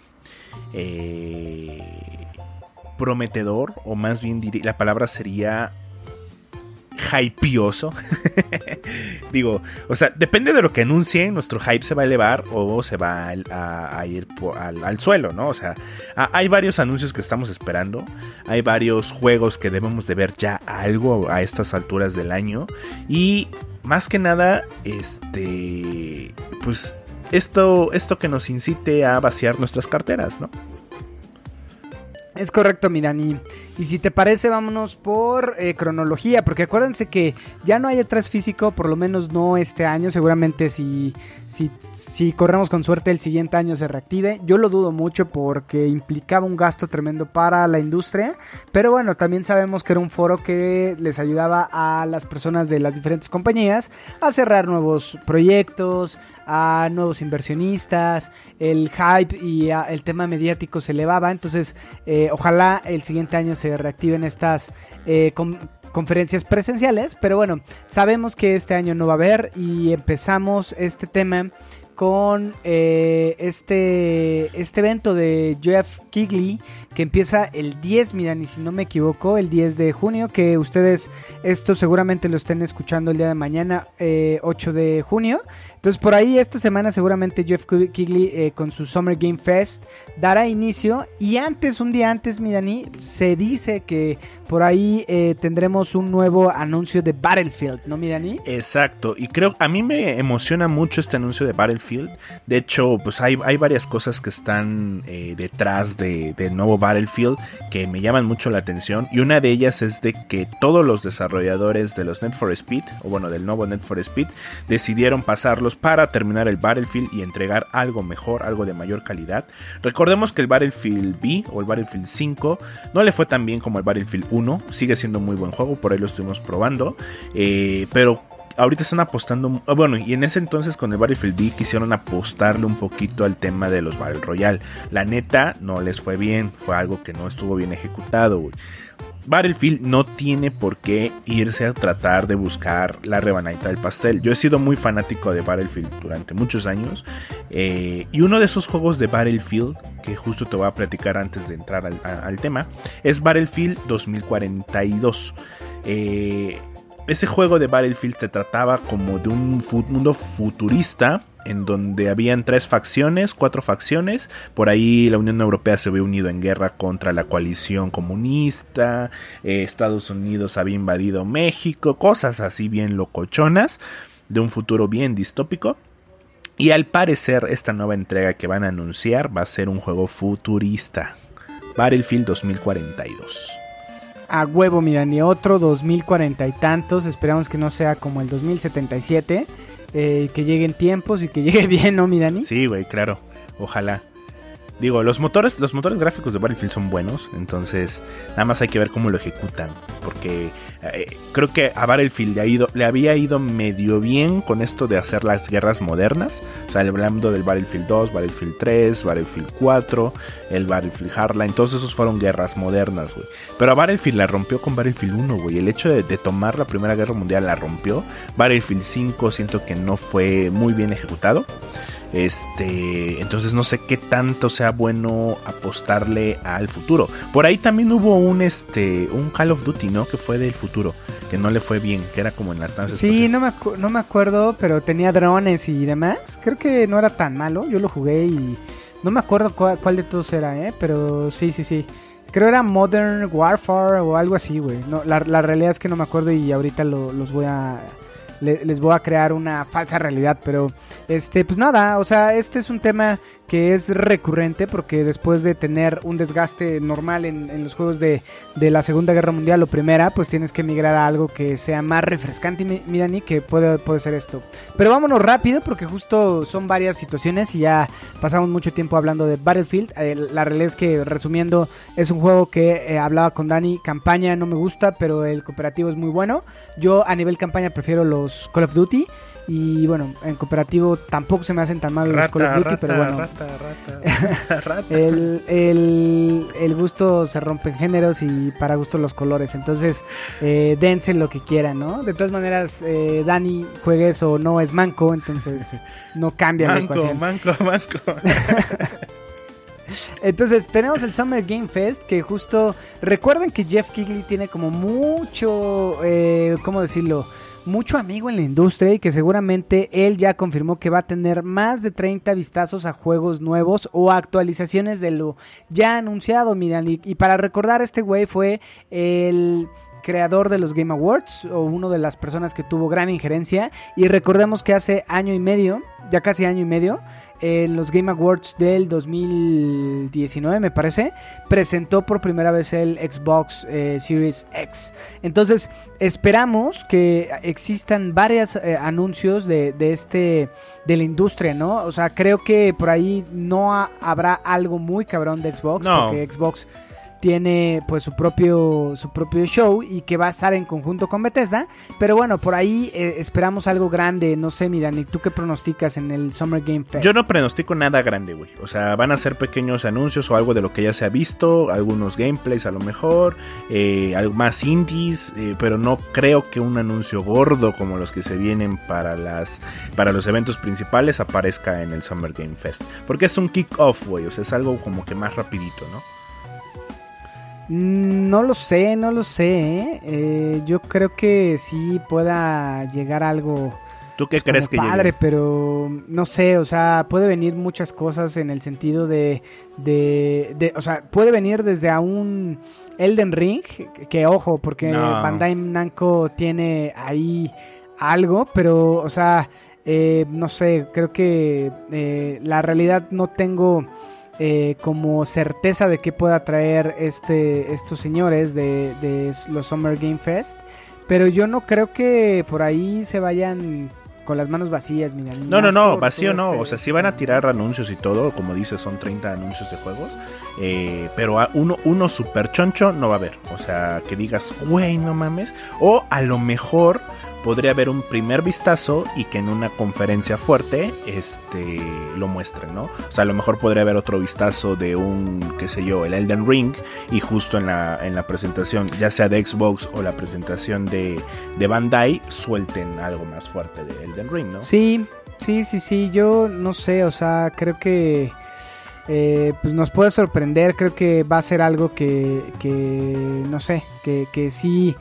eh, prometedor, o más bien la palabra sería hypeoso. Digo, o sea, depende de lo que anuncien, nuestro hype se va a elevar o se va a, ir al, al suelo, ¿no? O sea, hay varios anuncios que estamos esperando, hay varios juegos que debemos de ver ya algo a estas alturas del año y más que nada, este, pues esto, esto que nos incite a vaciar nuestras carteras, ¿no? Es correcto, mi Dani. Y si te parece, vámonos por eh, cronología, porque acuérdense que ya no hay atrás físico, por lo menos no este año. Seguramente si, si, si corremos con suerte el siguiente año se reactive. Yo lo dudo mucho porque implicaba un gasto tremendo para la industria. Pero bueno, también sabemos que era un foro que les ayudaba a las personas de las diferentes compañías a cerrar nuevos proyectos, a nuevos inversionistas. El hype y el tema mediático se elevaba. Entonces, eh, ojalá el siguiente año se reactiven estas eh, con- conferencias presenciales. Pero bueno, sabemos que este año no va a haber y empezamos este tema con eh, este, este evento de Jeff Kigley que empieza el 10, miran, y si no me equivoco, el 10 de junio, que ustedes esto seguramente lo estén escuchando el día de mañana, eh, 8 de junio. Entonces por ahí esta semana seguramente Jeff Kigley eh, con su Summer Game Fest dará inicio y antes, un día antes, mi Dani, se dice que por ahí eh, tendremos un nuevo anuncio de Battlefield, ¿no, mi Dani? Exacto, y creo a mí me emociona mucho este anuncio de Battlefield. De hecho, pues hay, hay varias cosas que están eh, detrás de- del nuevo Battlefield que me llaman mucho la atención. Y una de ellas es de que todos los desarrolladores de los Net for Speed, o bueno, del nuevo Net for Speed, decidieron pasarlos para terminar el Battlefield y entregar algo mejor, algo de mayor calidad. Recordemos que el Battlefield B o el Battlefield 5 no le fue tan bien como el Battlefield 1, sigue siendo muy buen juego, por ahí lo estuvimos probando, eh, pero ahorita están apostando, ah, bueno, y en ese entonces con el Battlefield B quisieron apostarle un poquito al tema de los Battle Royale. La neta no les fue bien, fue algo que no estuvo bien ejecutado. Battlefield no tiene por qué irse a tratar de buscar la rebanadita del pastel. Yo he sido muy fanático de Battlefield durante muchos años. eh, y uno de esos juegos de Battlefield, que justo te voy a platicar antes de entrar al, al tema, es Battlefield 2042. Eh, ese juego de Battlefield se trataba como de un mundo futurista en donde habían tres facciones, cuatro facciones. Por ahí la Unión Europea se había unido en guerra contra la coalición comunista. eh, Estados Unidos había invadido México. Cosas así bien locochonas. De un futuro bien distópico. Y al parecer esta nueva entrega que van a anunciar va a ser un juego futurista. Battlefield 2042. A huevo, mira, ni otro 2040 y tantos. Esperamos que no sea como el 2077. eh, que lleguen tiempos y que llegue bien, ¿no, mi Dani? Sí, güey, claro. Ojalá. Digo, los motores, los motores gráficos de Battlefield son buenos, entonces nada más hay que ver cómo lo ejecutan. Porque eh, creo que a Battlefield le, ha ido, le había ido medio bien con esto de hacer las guerras modernas. O sea, hablando del Battlefield 2, Battlefield 3, Battlefield 4, el Battlefield Hardline, todos esos fueron guerras modernas, güey. Pero a Battlefield la rompió con Battlefield 1, güey. El hecho de, de tomar la Primera Guerra Mundial la rompió. Battlefield 5 siento que no fue muy bien ejecutado. Este, entonces no sé qué tanto sea bueno apostarle al futuro. Por ahí también hubo un este, un Call of Duty, ¿no? Que fue del futuro, que no le fue bien, que era como en las naves Sí, no me, no me acuerdo, pero tenía drones y demás. Creo que no era tan malo. Yo lo jugué y no me acuerdo cuál, cuál de todos era, ¿eh? Pero sí, sí, sí. Creo era Modern Warfare o algo así, güey. No, la, la realidad es que no me acuerdo y ahorita lo- los voy a... le- les voy a crear una falsa realidad, pero este, pues nada, o sea, este es un tema que es recurrente porque después de tener un desgaste normal en, en los juegos de, de la Segunda Guerra Mundial o Primera, pues tienes que migrar a algo que sea más refrescante, mi, Dani, que puede, puede ser esto. Pero vámonos rápido porque justo son varias situaciones y ya pasamos mucho tiempo hablando de Battlefield. Eh, la realidad es que resumiendo es un juego que eh, hablaba con Dani, campaña no me gusta, pero el cooperativo es muy bueno. Yo a nivel campaña prefiero los Call of Duty. Y bueno, en cooperativo tampoco se me hacen tan mal los Call of Duty, pero bueno. rata, rata, rata. El, el, el gusto se rompe en géneros y para gusto los colores. Entonces, eh, dense lo que quieran, ¿no? De todas maneras, eh, Dani, juegues o no, es manco, entonces no cambia la manco, ecuación. manco, manco. Entonces, tenemos el Summer Game Fest, que justo. Recuerden que Jeff Kigley tiene como mucho. Eh, ¿Cómo decirlo? Mucho amigo en la industria y que seguramente él ya confirmó que va a tener más de 30 vistazos a juegos nuevos o actualizaciones de lo ya anunciado, miran. Y, y para recordar, este güey fue el creador de los Game Awards o uno de las personas que tuvo gran injerencia y recordemos que hace año y medio, ya casi año y medio, en los Game Awards del 2019 me parece, presentó por primera vez el Xbox eh, Series X. Entonces esperamos que existan varios eh, anuncios de, de este de la industria, ¿no? O sea, creo que por ahí no ha- habrá algo muy cabrón de Xbox, No. porque Xbox tiene pues su propio su propio show y que va a estar en conjunto con Bethesda, pero bueno, por ahí eh, esperamos algo grande, no sé, mira, ¿y tú qué pronosticas en el Summer Game Fest? Yo no pronostico nada grande, güey. O sea, van a ser pequeños anuncios o algo de lo que ya se ha visto, algunos gameplays a lo mejor, eh, algo más indies, eh, pero no creo que un anuncio gordo como los que se vienen para las para los eventos principales aparezca en el Summer Game Fest, porque es un kick-off, güey. O sea, es algo como que más rapidito, ¿no? No lo sé, no lo sé. ¿eh? Eh, yo creo que sí pueda llegar algo ¿Tú qué como crees que padre, llegue? pero no sé, o sea, puede venir muchas cosas en el sentido de, de, de- o sea, puede venir desde a un Elden Ring, que, que ojo, porque No. Bandai Namco tiene ahí algo, pero, o sea, eh, no sé, creo que eh, la realidad no tengo eh, como certeza de qué pueda traer este, estos señores de, de los Summer Game Fest. Pero yo no creo que por ahí se vayan con las manos vacías, mira. No, no, no, vacío no. este- O sea, sí van a tirar anuncios y todo. Como dices, son 30 anuncios de juegos. eh, pero a uno, uno super choncho no va a haber. O sea, que digas, güey, no mames. O a lo mejor podría haber un primer vistazo y que en una conferencia fuerte este lo muestren, ¿no? O sea, a lo mejor podría haber otro vistazo de un, qué sé yo, el Elden Ring y justo en la, en la presentación, ya sea de Xbox o la presentación de, de Bandai, suelten algo más fuerte de Elden Ring, ¿no? Sí, sí, sí, sí. Yo no sé, o sea, creo que eh, pues nos puede sorprender. Creo que va a ser algo que, que no sé, que, que sí.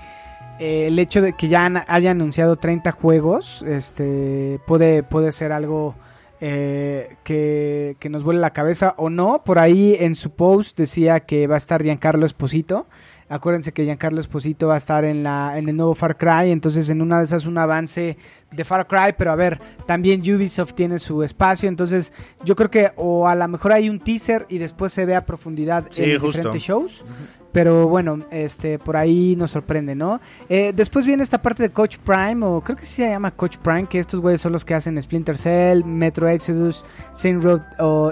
Eh, el hecho de que ya han- haya anunciado 30 juegos, este, puede, puede ser algo eh, que, que nos vuele la cabeza o no. Por ahí en su post decía que va a estar Giancarlo Esposito. Acuérdense que Giancarlo Esposito va a estar en, la, en el nuevo Far Cry, entonces en una de esas un avance de Far Cry, pero a ver, también Ubisoft tiene su espacio, entonces yo creo que o a lo mejor hay un teaser y después se ve a profundidad Sí, en los diferentes shows. Pero bueno, este, por ahí nos sorprende, ¿no? Eh, después viene esta parte de Coach Prime, o creo que sí se llama Coach Prime, que estos güeyes son los que hacen Splinter Cell, Metro Exodus, Saint Road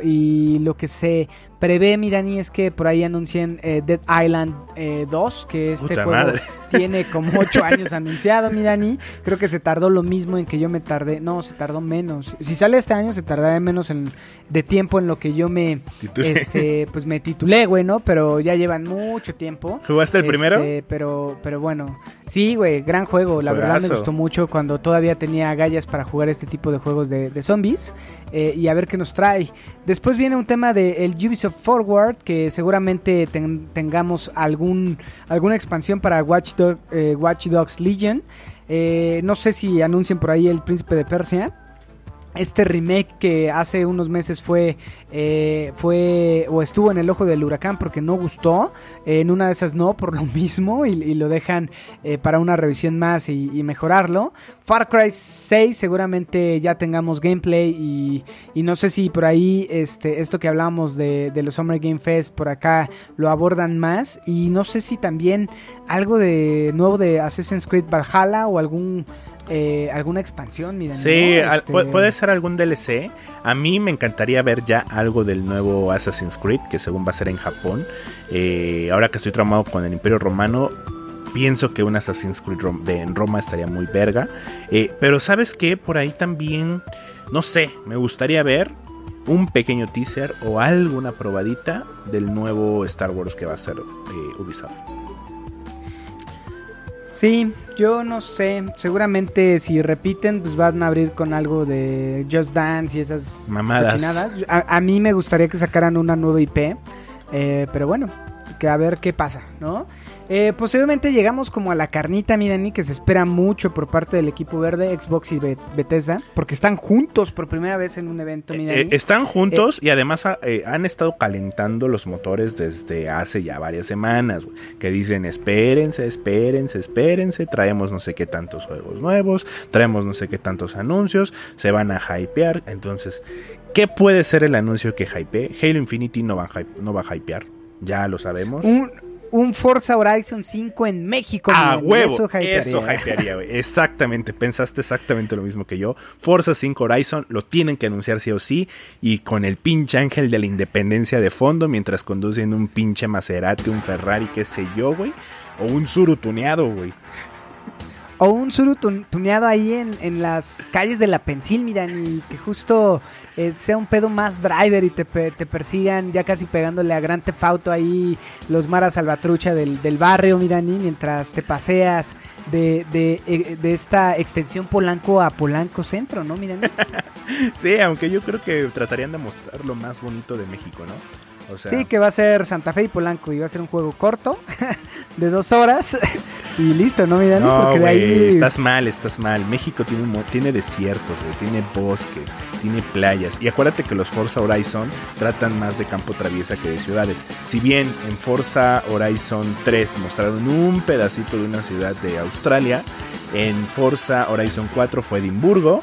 y lo que se prevé, mi Dani, es que por ahí anuncien eh, Dead Island eh, 2, que este Puta juego madre. tiene como 8 años anunciado, mi Dani. Creo que se tardó lo mismo en que yo me tardé. No, se tardó menos. Si sale este año, se tardará menos en- de tiempo en lo que yo me, Titulé. este, pues me titulé, güey, ¿no? Pero ya llevan mucho tiempo. ¿Jugaste el primero? Este, pero, pero bueno, sí, güey, gran juego. La verdad me gustó mucho cuando todavía tenía agallas para jugar este tipo de juegos de, de zombies. eh, y a ver qué nos trae. Después viene un tema de el Ubisoft Forward, que seguramente ten- tengamos algún, alguna expansión para eh, Watch Dogs Legion. Eh, no sé si anuncien por ahí el Príncipe de Persia. Este remake que hace unos meses fue eh, fue o estuvo en el ojo del huracán porque no gustó en una de esas no por lo mismo y, lo dejan eh, para una revisión más y, mejorarlo. Far Cry 6 seguramente ya tengamos gameplay y, no sé si por ahí este esto que hablábamos de, de los Summer Game Fest por acá lo abordan más. Y no sé si también algo de nuevo de Assassin's Creed Valhalla o algún eh, alguna expansión, miren. Sí, este, puede ser algún DLC. A mí me encantaría ver ya algo del nuevo Assassin's Creed, que según va a ser en Japón. Eh, ahora que estoy traumado con el Imperio Romano, pienso que un Assassin's Creed en Roma estaría muy verga. Eh, pero sabes que por ahí también, no sé, me gustaría ver un pequeño teaser o alguna probadita del nuevo Star Wars que va a ser Ubisoft. Sí, yo no sé. Seguramente si repiten, pues van a abrir con algo de Just Dance y esas mamadas. A, a, mí me gustaría que sacaran una nueva IP. Eh, pero bueno, que a ver qué pasa, ¿no? Eh, posteriormente llegamos como a la carnita, mi que se espera mucho por parte del equipo verde, Xbox y Bethesda, porque están juntos por primera vez en un evento, mi eh, están juntos y además ah, eh, han estado calentando los motores desde hace ya varias semanas, que dicen espérense, espérense, espérense, traemos no sé qué tantos juegos nuevos, traemos no sé qué tantos anuncios, se van a hypear, entonces, ¿qué puede ser el anuncio que hype? Halo Infinity no va a, no va a hypear, ya lo sabemos. Un Forza Horizon 5 en México. Ah, huevo. Eso hypearía. güey. Exactamente. Pensaste exactamente lo mismo que yo. Forza 5 Horizon lo tienen que anunciar sí o sí. Y con el pinche ángel de la independencia de fondo mientras conducen un pinche Maserati, un Ferrari, qué sé yo, güey. O un surutuneado, güey o un suru tuneado ahí en, las calles de la Pensil, miran, y que justo eh, sea un pedo más driver y te, te, persigan ya casi pegándole a Gran Tefauto ahí los maras salvatrucha del, del barrio, miran, y mientras te paseas de, de, eh, de, esta extensión Polanco a Polanco Centro, ¿no? Miran. sí, aunque yo creo que tratarían de mostrar lo más bonito de México, ¿no? Sí, que va a ser Santa Fe y Polanco y va a ser un juego corto de dos horas y listo, ¿no, Miran? No, Porque de ahí... estás mal, estás mal. México tiene, tiene desiertos, tiene bosques, tiene playas. Y acuérdate que los Forza Horizon tratan más de campo traviesa que de ciudades. Si bien en Forza Horizon 3 mostraron un pedacito de una ciudad de Australia, en Forza Horizon 4 fue Edimburgo.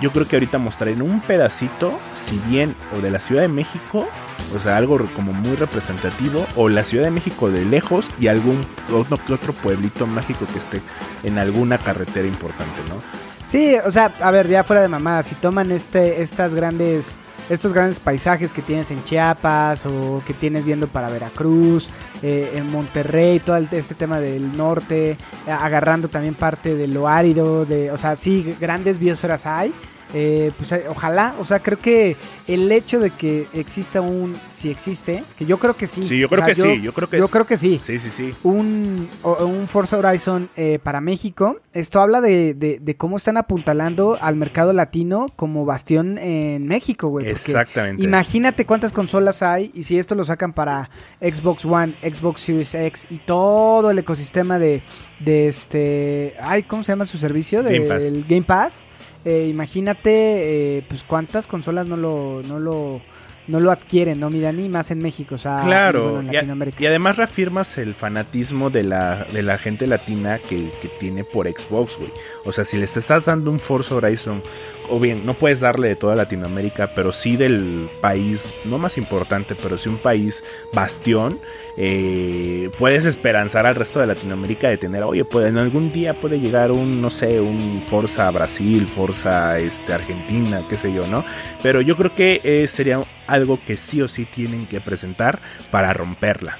Yo creo que ahorita mostraré un pedacito, si bien o de la Ciudad de México o sea, algo como muy representativo, o la Ciudad de México de lejos y algún otro, otro pueblito mágico que esté en alguna carretera importante, ¿no? Sí, o sea, a ver, ya fuera de mamada, si toman este, estas grandes, estos grandes paisajes que tienes en Chiapas o que tienes yendo para Veracruz, eh, en Monterrey, todo este tema del norte, agarrando también parte de lo árido, de, o sea, sí, grandes biosferas hay. Eh, pues eh, ojalá, o sea, creo que el hecho de que exista un, si existe, que yo creo que sí. Sí, yo creo que sí, yo creo que Yo creo que sí. Sí, sí, sí. Un, un Forza Horizon eh, para México, esto habla de, de, cómo están apuntalando al mercado latino como bastión en México, güey. Exactamente. Imagínate cuántas consolas hay y si esto lo sacan para Xbox One, Xbox Series X y todo el ecosistema de, de este, ay, ¿cómo se llama su servicio? Del Game Pass eh, imagínate, eh, pues cuántas consolas no lo, no lo, no lo adquieren, ¿no? Mira, ni más en México, o sea, claro, y, además reafirmas el fanatismo de la, de la gente latina que, que tiene por Xbox, güey. O sea, si les estás dando un Forza Horizon o bien, no puedes darle de toda Latinoamérica, pero sí del país, no más importante, pero sí un país bastión, eh, puedes esperanzar al resto de Latinoamérica de tener, oye, puede, en algún día puede llegar un, no sé, un Forza Brasil, Forza este, Argentina, qué sé yo, ¿no? Pero yo creo que eh, sería algo que sí o sí tienen que presentar para romperla.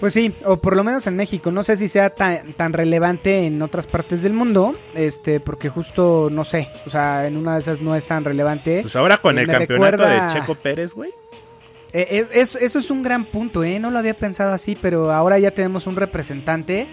Pues sí, o por lo menos en México. No sé si sea tan, tan relevante en otras partes del mundo, este, porque justo, no sé, o sea, en una de esas no es tan relevante. Pues ahora con el campeonato de Checo Pérez, güey. Eh, eso es un gran punto, ¿eh? No lo había pensado así, pero ahora ya tenemos un representante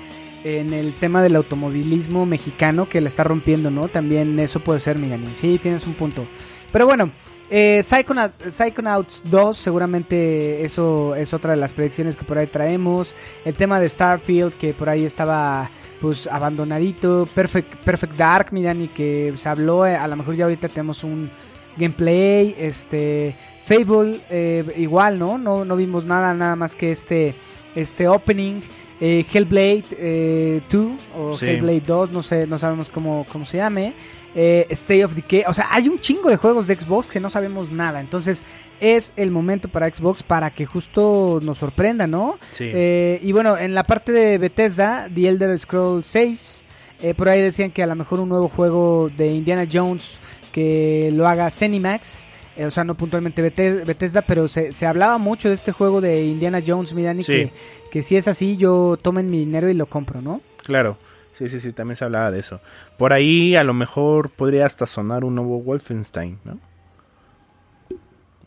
en el tema del automovilismo mexicano que la está rompiendo, ¿no? También eso puede ser, Miganín. Sí, tienes un punto. Pero bueno, Eh, Psychonaut- Psychonauts 2, seguramente eso es otra de las predicciones que por ahí traemos. El tema de Starfield, que por ahí estaba pues abandonadito. Perfect, Perfect Dark, mi que se habló. eh, a lo mejor ya ahorita tenemos un gameplay. Este. Fable, eh, igual, ¿no? ¿no? No vimos nada, nada más que este, este opening. Eh, Hellblade eh, 2 o Sí. Hellblade 2, no sé, no sabemos cómo, cómo se llame. Eh, State of Decay, o sea, hay un chingo de juegos de Xbox que no sabemos nada. Entonces, es el momento para Xbox para que justo nos sorprenda, ¿no? Sí. Eh, y bueno, en la parte de Bethesda, The Elder Scrolls 6, eh, por ahí decían que a lo mejor un nuevo juego de Indiana Jones que lo haga Zenimax. Eh, o sea, no puntualmente Bethe- Bethesda, pero se, se hablaba mucho de este juego de Indiana Jones, mi Dani, Sí. que, que si es así, yo tomen mi dinero y lo compro, ¿no? Claro. Sí, sí, sí, también se hablaba de eso. Por ahí a lo mejor podría hasta sonar un nuevo Wolfenstein, ¿no?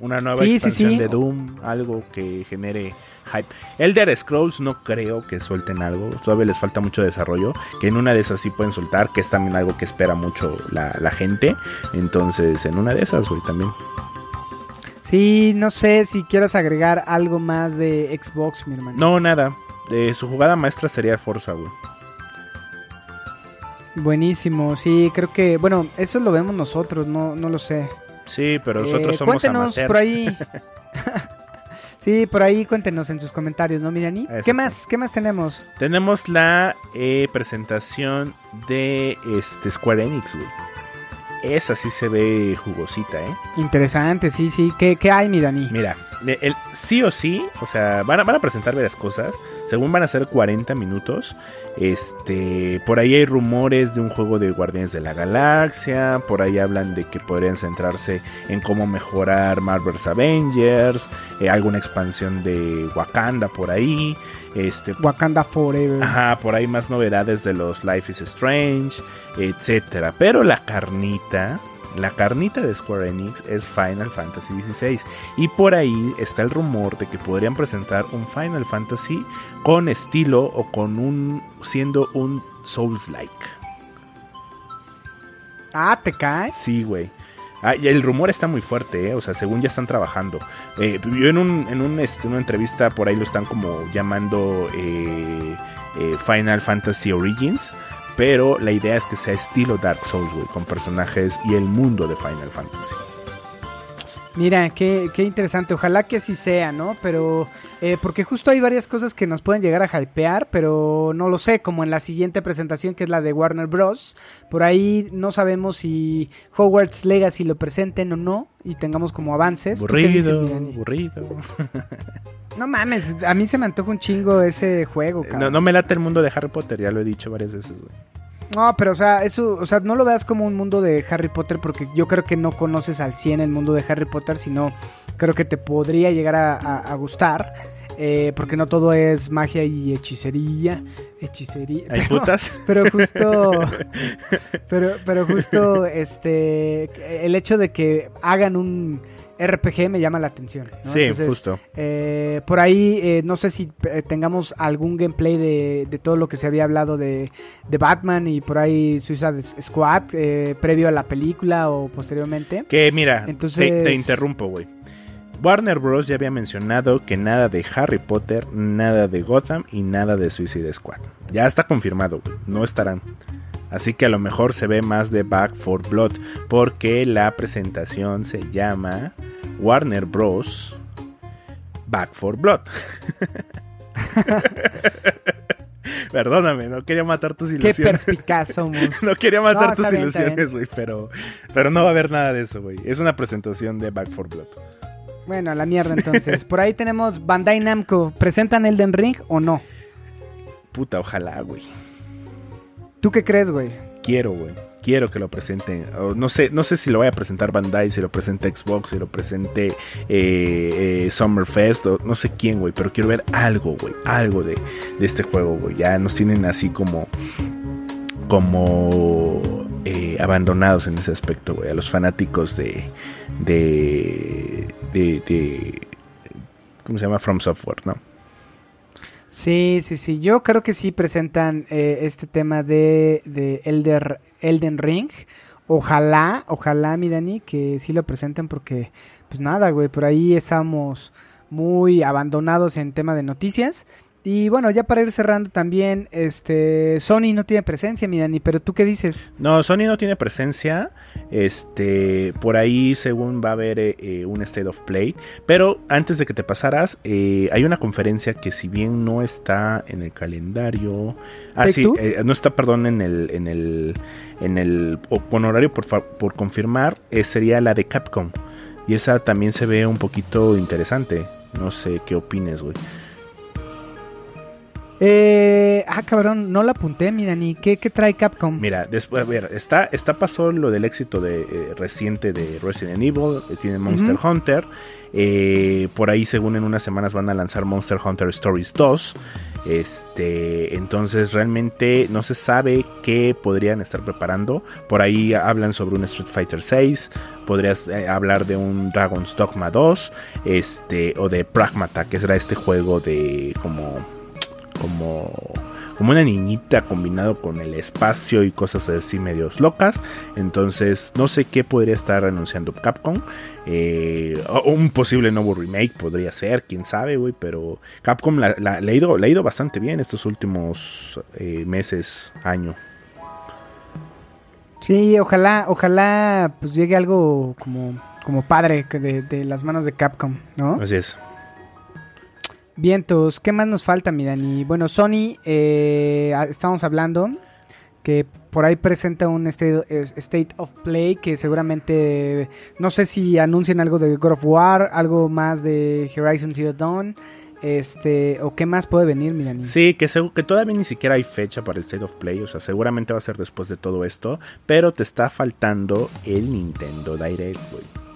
Una nueva Sí, sí, expansión sí. de Doom, algo que genere hype. Elder Scrolls no creo que suelten algo, todavía les falta mucho desarrollo, que en una de esas sí pueden soltar, que es también algo que espera mucho la, la gente. Entonces, en una de esas, güey, también. Sí, no sé si quieras agregar algo más de Xbox, mi hermano. No, nada. Eh, su jugada maestra sería Forza, güey. Buenísimo, sí, creo que, bueno, eso lo vemos nosotros, no, no lo sé. Sí, pero Eh, nosotros somos cuéntenos amateurs. por ahí. sí, por ahí cuéntenos en sus comentarios, ¿no, mi Dani? ¿Qué más? ¿Qué más tenemos? Tenemos la eh, presentación de este Square Enix, güey. Esa sí se ve jugosita, ¿eh? Interesante, sí, sí. ¿Qué, qué hay, mi Dani? Mira, el, sí o sí, o sea, van a, van a presentar varias cosas. Según van a ser 40 minutos. Este, por ahí hay rumores de un juego de Guardianes de la Galaxia. Por ahí hablan de que podrían centrarse en cómo mejorar Marvel's Avengers. eh, alguna expansión de Wakanda por ahí. Este, Wakanda Forever. Ajá, por ahí más novedades de los Life is Strange, etcétera. Pero la carnita, la carnita de Square Enix es Final Fantasy XVI. Y por ahí está el rumor de que podrían presentar un Final Fantasy con estilo o con un siendo un Souls-like. Ah, ¿te cae? Sí, güey. Ah, el rumor está muy fuerte, ¿eh? o sea, según ya están trabajando. Eh, yo en, un, en un, este, una entrevista por ahí lo están como llamando eh, eh, Final Fantasy Origins, pero la idea es que sea estilo Dark Souls, con personajes y el mundo de Final Fantasy. Mira, qué, qué interesante. Ojalá que así sea, ¿no? Pero, eh, porque justo hay varias cosas que nos pueden llegar a hypear, pero no lo sé, como en la siguiente presentación que es la de Warner Bros. Por ahí no sabemos si Hogwarts Legacy lo presenten o no y tengamos como avances. ¿Tú qué dices, Aburrido, mi Dani? aburrido. No mames, a mí se me antoja un chingo ese juego, No, cabrón. no me late el mundo de Harry Potter, ya lo he dicho varias veces, güey. No, pero o sea, eso, o sea, no lo veas como un mundo de Harry Potter porque yo creo que no conoces al 100 el mundo de Harry Potter, sino creo que te podría llegar a, a- a gustar. eh, porque no todo es magia y hechicería. Hechicería. ¿Hay pero- putas? Pero justo. pero, pero justo este. El hecho de que hagan un RPG me llama la atención. ¿no? Sí, Entonces, justo. eh, por ahí, eh, no sé si eh, tengamos algún gameplay de, de todo lo que se había hablado de, de Batman y por ahí Suicide Squad, eh, previo a la película o posteriormente. Que mira, Entonces- te, te interrumpo, güey. Warner Bros. ya había mencionado que nada de Harry Potter, nada de Gotham y nada de Suicide Squad. Ya está confirmado, güey. No estarán. Así que a lo mejor se ve más de Back for Blood. Porque la presentación se llama Warner Bros. Back for Blood. Perdóname, no quería matar tus Qué ilusiones. perspicaz somos. No quería matar No, tus bien, ilusiones, güey, pero, pero no va a haber nada de eso, güey. Es una presentación de Back for Blood. Bueno, a la mierda entonces. Por ahí tenemos Bandai Namco. ¿Presentan Elden Ring o no? Puta, ojalá, güey. ¿Tú qué crees, güey? Quiero, güey. Quiero que lo presenten. No sé, no sé si lo vaya a presentar Bandai, si lo presenta Xbox, si lo presente eh, eh, Summerfest, o no sé quién, güey. Pero quiero ver algo, güey. Algo de, de este juego, güey. Ya nos tienen así como. Como. eh, abandonados en ese aspecto, güey. A los fanáticos de. De. De. de ¿Cómo se llama? From Software, ¿no? Sí, sí, sí. Yo creo que sí presentan eh, este tema de, de Elder, Elden Ring Ojalá, ojalá, mi Dani, que sí lo presenten porque, pues nada, güey, por ahí estamos muy abandonados en tema de noticias. Y bueno, ya para ir cerrando también, este, Sony no tiene presencia, mi Dani, pero tú qué dices? No, Sony no tiene presencia. Este, por ahí según va a haber eh, eh, un State of Play. Pero antes de que te pasaras, eh, hay una conferencia que si bien no está en el calendario, ah sí, no está, perdón, en el, en el, en el honorario por, por confirmar, sería la de Capcom. Y esa también se ve un poquito interesante. No sé qué opines, güey. Eh, ah, cabrón, no la apunté, mi Dani. ¿Qué, trae Capcom? Mira, después, a ver, está, está pasó lo del éxito de, eh, reciente de Resident Evil, eh, tiene Monster Hunter. Eh, por ahí, según en unas semanas, van a lanzar Monster Hunter Stories 2. Este, entonces realmente no se sabe qué podrían estar preparando. Por ahí hablan sobre un Street Fighter 6, podrías hablar de un Dragon's Dogma 2, este, o de Pragmata, que será este juego de como como, como una niñita combinado con el espacio y cosas así medios locas. Entonces, no sé qué podría estar anunciando Capcom. Eh, un posible nuevo remake podría ser, quién sabe, güey. Pero Capcom la, ha ido, le ha ido bastante bien estos últimos eh, meses, año. Sí, ojalá, ojalá pues llegue algo como, como padre de, de las manos de Capcom, ¿no? Así es. Vientos, ¿qué más nos falta, mi Dani? Bueno, Sony, eh, estamos hablando que por ahí presenta un state, of Play que seguramente, no sé si anuncian algo de God of War, algo más de Horizon Zero Dawn, este, o qué más puede venir, mi Dani. Sí, que, todavía ni siquiera hay fecha para el State of Play, o sea, seguramente va a ser después de todo esto, pero te está faltando el Nintendo Direct, güey.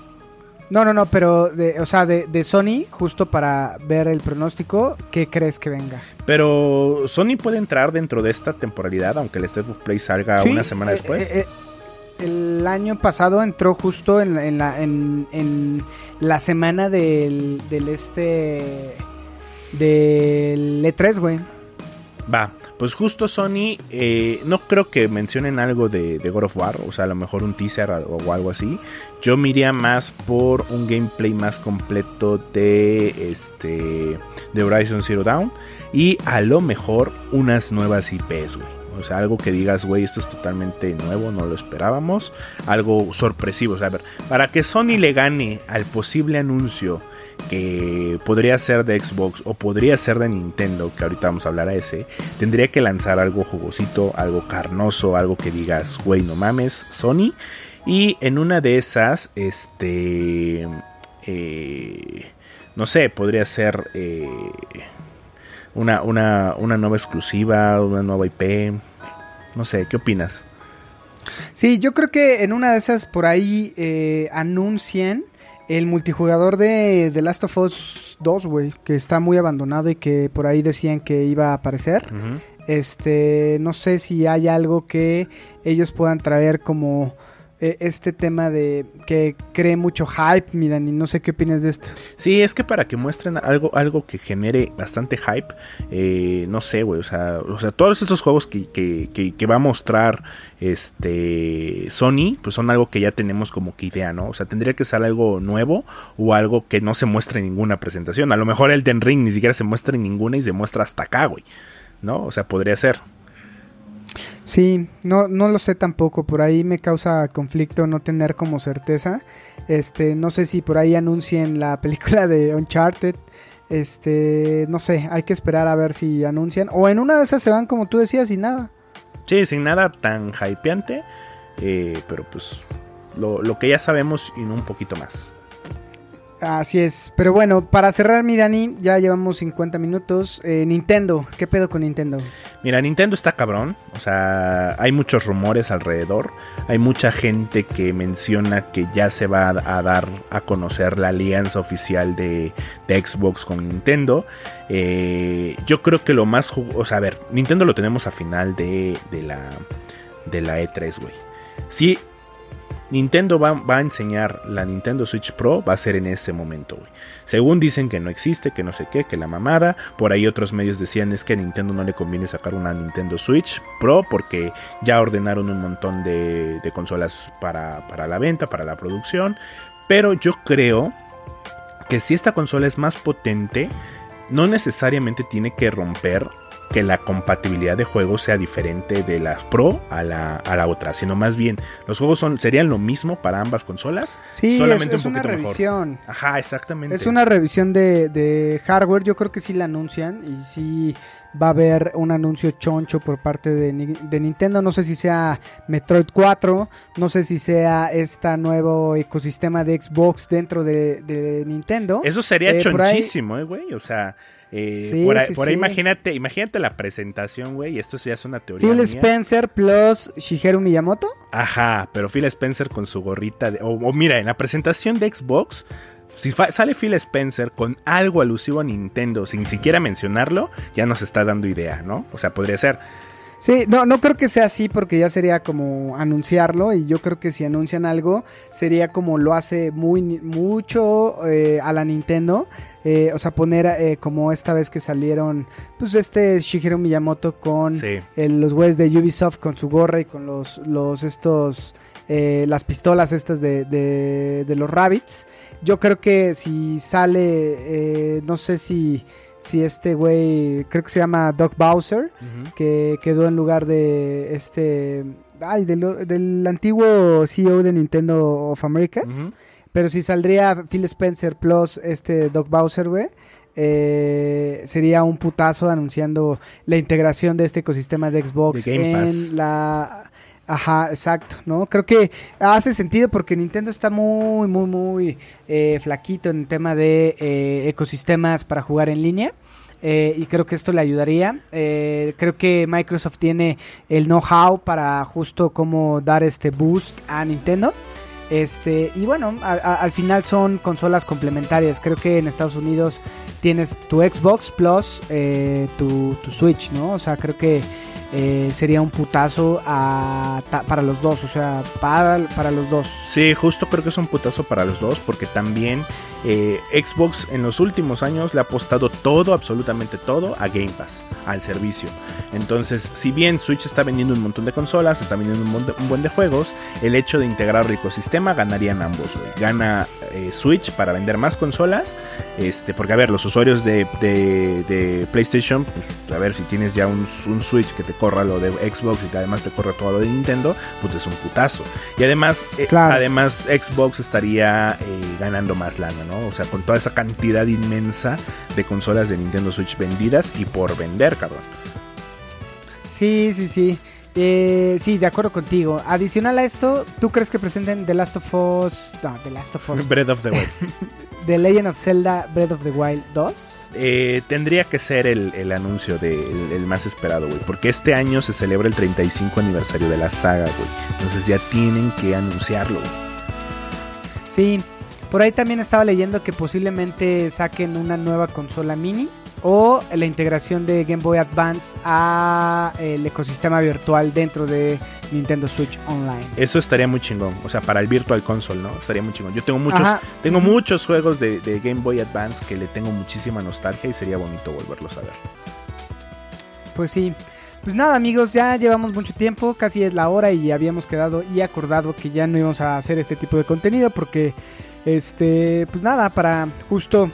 No, no, no, pero, de, o sea, de, de, Sony, justo para ver el pronóstico, ¿qué crees que venga? Pero Sony puede entrar dentro de esta temporalidad, aunque el State of Play salga una semana eh, después. Eh, eh, el año pasado entró justo en, en, la, en, la semana del, del este del E3, güey. Va, pues justo Sony, eh, no creo que mencionen algo de, God of War, o sea, a lo mejor un teaser o, algo así. Yo me más por un gameplay más completo de este de Horizon Zero Dawn y a lo mejor unas nuevas IPs, güey. O sea, algo que digas, güey, esto es totalmente nuevo, no lo esperábamos. Algo sorpresivo. O sea, a ver, para que Sony le gane al posible anuncio que podría ser de Xbox o podría ser de Nintendo, que ahorita vamos a hablar a ese, tendría que lanzar algo jugosito, algo carnoso, algo que digas, güey, no mames, Sony. Y en una de esas, este, eh, no sé, podría ser eh, una, una, una nueva exclusiva, una nueva IP. No sé, ¿qué opinas? Sí, yo creo que en una de esas por ahí eh, anuncien el multijugador de The Last of Us 2, güey, que está muy abandonado y que por ahí decían que iba a aparecer. Este, no sé si hay algo que ellos puedan traer como e, este tema de que cree mucho hype, mi Dani, no sé qué opinas de esto. Sí, es que para que muestren algo, algo que genere bastante hype, eh, no sé, güey, o sea, o sea, todos estos juegos que, que, que, va a mostrar este Sony, pues son algo que ya tenemos como que idea, ¿no? O sea, tendría que ser algo nuevo o algo que no se muestre en ninguna presentación. A lo mejor el Den Ring ni siquiera se muestra en ninguna y se muestra hasta acá, güey. ¿No? O sea, podría ser. Sí, no, no lo sé tampoco, por ahí me causa conflicto no tener como certeza. Este, no sé si por ahí anuncien la película de Uncharted. Este, no sé, hay que esperar a ver si anuncian. O en una de esas se van como tú decías sin nada. Sí, sin nada tan hypeante. Eh, pero pues lo, lo que ya sabemos y no un poquito más. Así es. Pero bueno, para cerrar, mi Dani, ya llevamos 50 minutos. Eh, Nintendo, ¿qué pedo con Nintendo? Mira, Nintendo está cabrón. O sea, hay muchos rumores alrededor. Hay mucha gente que menciona que ya se va a, dar a conocer la alianza oficial de, Xbox con Nintendo. Eh, yo creo que lo más. O sea, a ver, Nintendo lo tenemos a final de, de la, de la E3, güey. Sí, Nintendo va, a enseñar la Nintendo Switch Pro, va a ser en este momento, güey. Según dicen que no existe, que no sé qué, que la mamada. Por ahí otros medios decían es que a Nintendo no le conviene sacar una Nintendo Switch Pro porque ya ordenaron un montón de, de consolas para, para la venta, para la producción. Pero yo creo que si esta consola es más potente, no necesariamente tiene que romper que la compatibilidad de juegos sea diferente de la Pro a la, a la otra, sino más bien los juegos son serían lo mismo para ambas consolas, Sí, solamente es, es un una mejor. revisión. Ajá, exactamente. Es una revisión de, de hardware. Yo creo que sí la anuncian y sí va a haber un anuncio choncho por parte de, de Nintendo. No sé si sea Metroid 4, no sé si sea este nuevo ecosistema de Xbox dentro de, de Nintendo. Eso sería Eh, ahí- chonchísimo, eh, güey. O sea, eh, Sí, por ahí, sí, por ahí sí. imagínate, imagínate la presentación, güey. y Esto ya es una teoría. Phil mía. Spencer plus Shigeru Miyamoto. Ajá, pero Phil Spencer con su gorrita. de- o, o mira, en la presentación de Xbox, si sale Phil Spencer con algo alusivo a Nintendo sin siquiera mencionarlo, ya nos está dando idea, ¿no? O sea, podría ser. Sí, no, no creo que sea así porque ya sería como anunciarlo y yo creo que si anuncian algo sería como lo hace muy mucho eh, a la Nintendo, eh, o sea poner eh, como esta vez que salieron pues este Shigeru Miyamoto con Sí. eh, los güeyes de Ubisoft con su gorra y con los, los estos eh, las pistolas estas de, de, de los rabbits. Yo creo que si sale, eh, no sé si si este güey, creo que se llama Doc Bowser que quedó en lugar de este ay del, del antiguo CEO de Nintendo of America. Ujú. pero si saldría Phil Spencer plus este Doc Bowser güey eh, sería un putazo anunciando la integración de este ecosistema de Xbox en la Ajá, exacto, ¿no? Creo que hace sentido porque Nintendo está muy, muy, muy eh, flaquito en el tema de eh, ecosistemas para jugar en línea. eh, y creo que esto le ayudaría. Creo que Microsoft tiene el know-how para justo cómo dar este boost a Nintendo. Este, y bueno, a- a- al final son consolas complementarias. Creo que en Estados Unidos tienes tu Xbox Plus tu, tu Switch, ¿no? O sea, creo que eh, sería un putazo para los dos, o sea, para, para los dos. Sí, justo creo que es un putazo para los dos porque también eh, Xbox en los últimos años le ha apostado todo, absolutamente todo, a Game Pass, al servicio. Entonces, si bien Switch está vendiendo un montón de consolas, está vendiendo un, buen de juegos, el hecho de integrar el ecosistema ganarían ambos. güey. Gana eh, Switch para vender más consolas, este, porque a ver, los usuarios de, de- PlayStation, pues, a ver si tienes ya un Switch que te corra lo de Xbox y que además te corra todo lo de Nintendo, pues es un putazo. Y además, eh, además Xbox estaría eh, ganando más lana, ¿no? O sea, con toda esa cantidad inmensa de consolas de Nintendo Switch vendidas y por vender, cabrón. Sí, sí, sí. Eh, sí, de acuerdo contigo. Adicional a esto, ¿tú crees que presenten The Last of Us? No, The Last of Us. Breath of the Wild. The Legend of Zelda Breath of the Wild 2. Eh, tendría que ser el, anuncio de, el, más esperado, güey. Porque este año se celebra el 35 aniversario de la saga, güey. Entonces ya tienen que anunciarlo. Sí, por ahí también estaba leyendo que posiblemente saquen una nueva consola mini o la integración de Game Boy Advance a el ecosistema virtual dentro de Nintendo Switch Online. Eso estaría muy chingón. O sea, para el Virtual Console, ¿no? Estaría muy chingón. Yo tengo muchos, Ajá. tengo muchos juegos de, de Game Boy Advance que le tengo muchísima nostalgia y sería bonito volverlos a ver. Pues sí. Pues nada amigos, ya llevamos mucho tiempo, casi es la hora y habíamos quedado y acordado que ya no íbamos a hacer este tipo de contenido porque, este, pues nada, para justo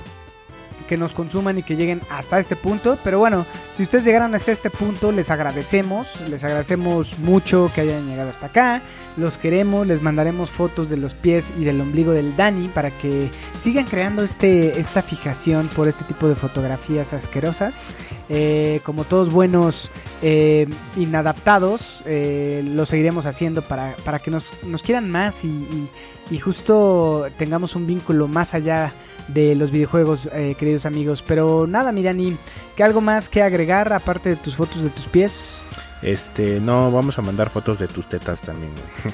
que nos consuman y que lleguen hasta este punto. Pero bueno, si ustedes llegaron hasta este punto, les agradecemos, les agradecemos mucho que hayan llegado hasta acá. Los queremos, les mandaremos fotos de los pies y del ombligo del Dani para que sigan creando este, esta fijación por este tipo de fotografías asquerosas. Eh, como todos buenos eh, inadaptados, eh, lo seguiremos haciendo para, para que nos, nos quieran más y, y- y justo tengamos un vínculo más allá de los videojuegos, eh, queridos amigos. Pero nada, mi Dani, ¿qué algo más que agregar aparte de tus fotos de tus pies? Este, no, vamos a mandar fotos de tus tetas también.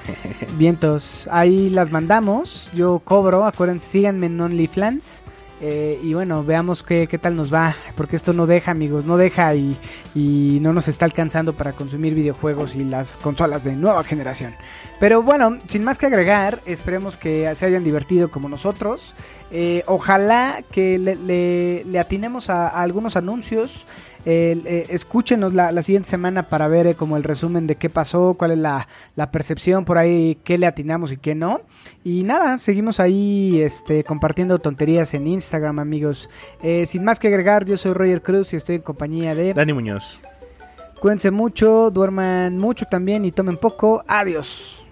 Vientos, ahí las mandamos. Yo cobro, acuérdense, síganme en OnlyFans. Eh, y bueno, veamos qué, qué, tal nos va, porque esto no deja, amigos, no deja y, y, no nos está alcanzando para consumir videojuegos y las consolas de nueva generación. Pero bueno, sin más que agregar, esperemos que se hayan divertido como nosotros. Eh, ojalá que le, le, atinemos a algunos anuncios. Eh, escúchenos la, la, siguiente semana para ver eh, como el resumen de qué pasó, cuál es la, la, percepción por ahí, qué le atinamos y qué no. Y nada, seguimos ahí este, compartiendo tonterías en Instagram, amigos. Eh, sin más que agregar, yo soy Roger Cruz y estoy en compañía de Dani Muñoz. Cuídense mucho, duerman mucho también y tomen poco. Adiós.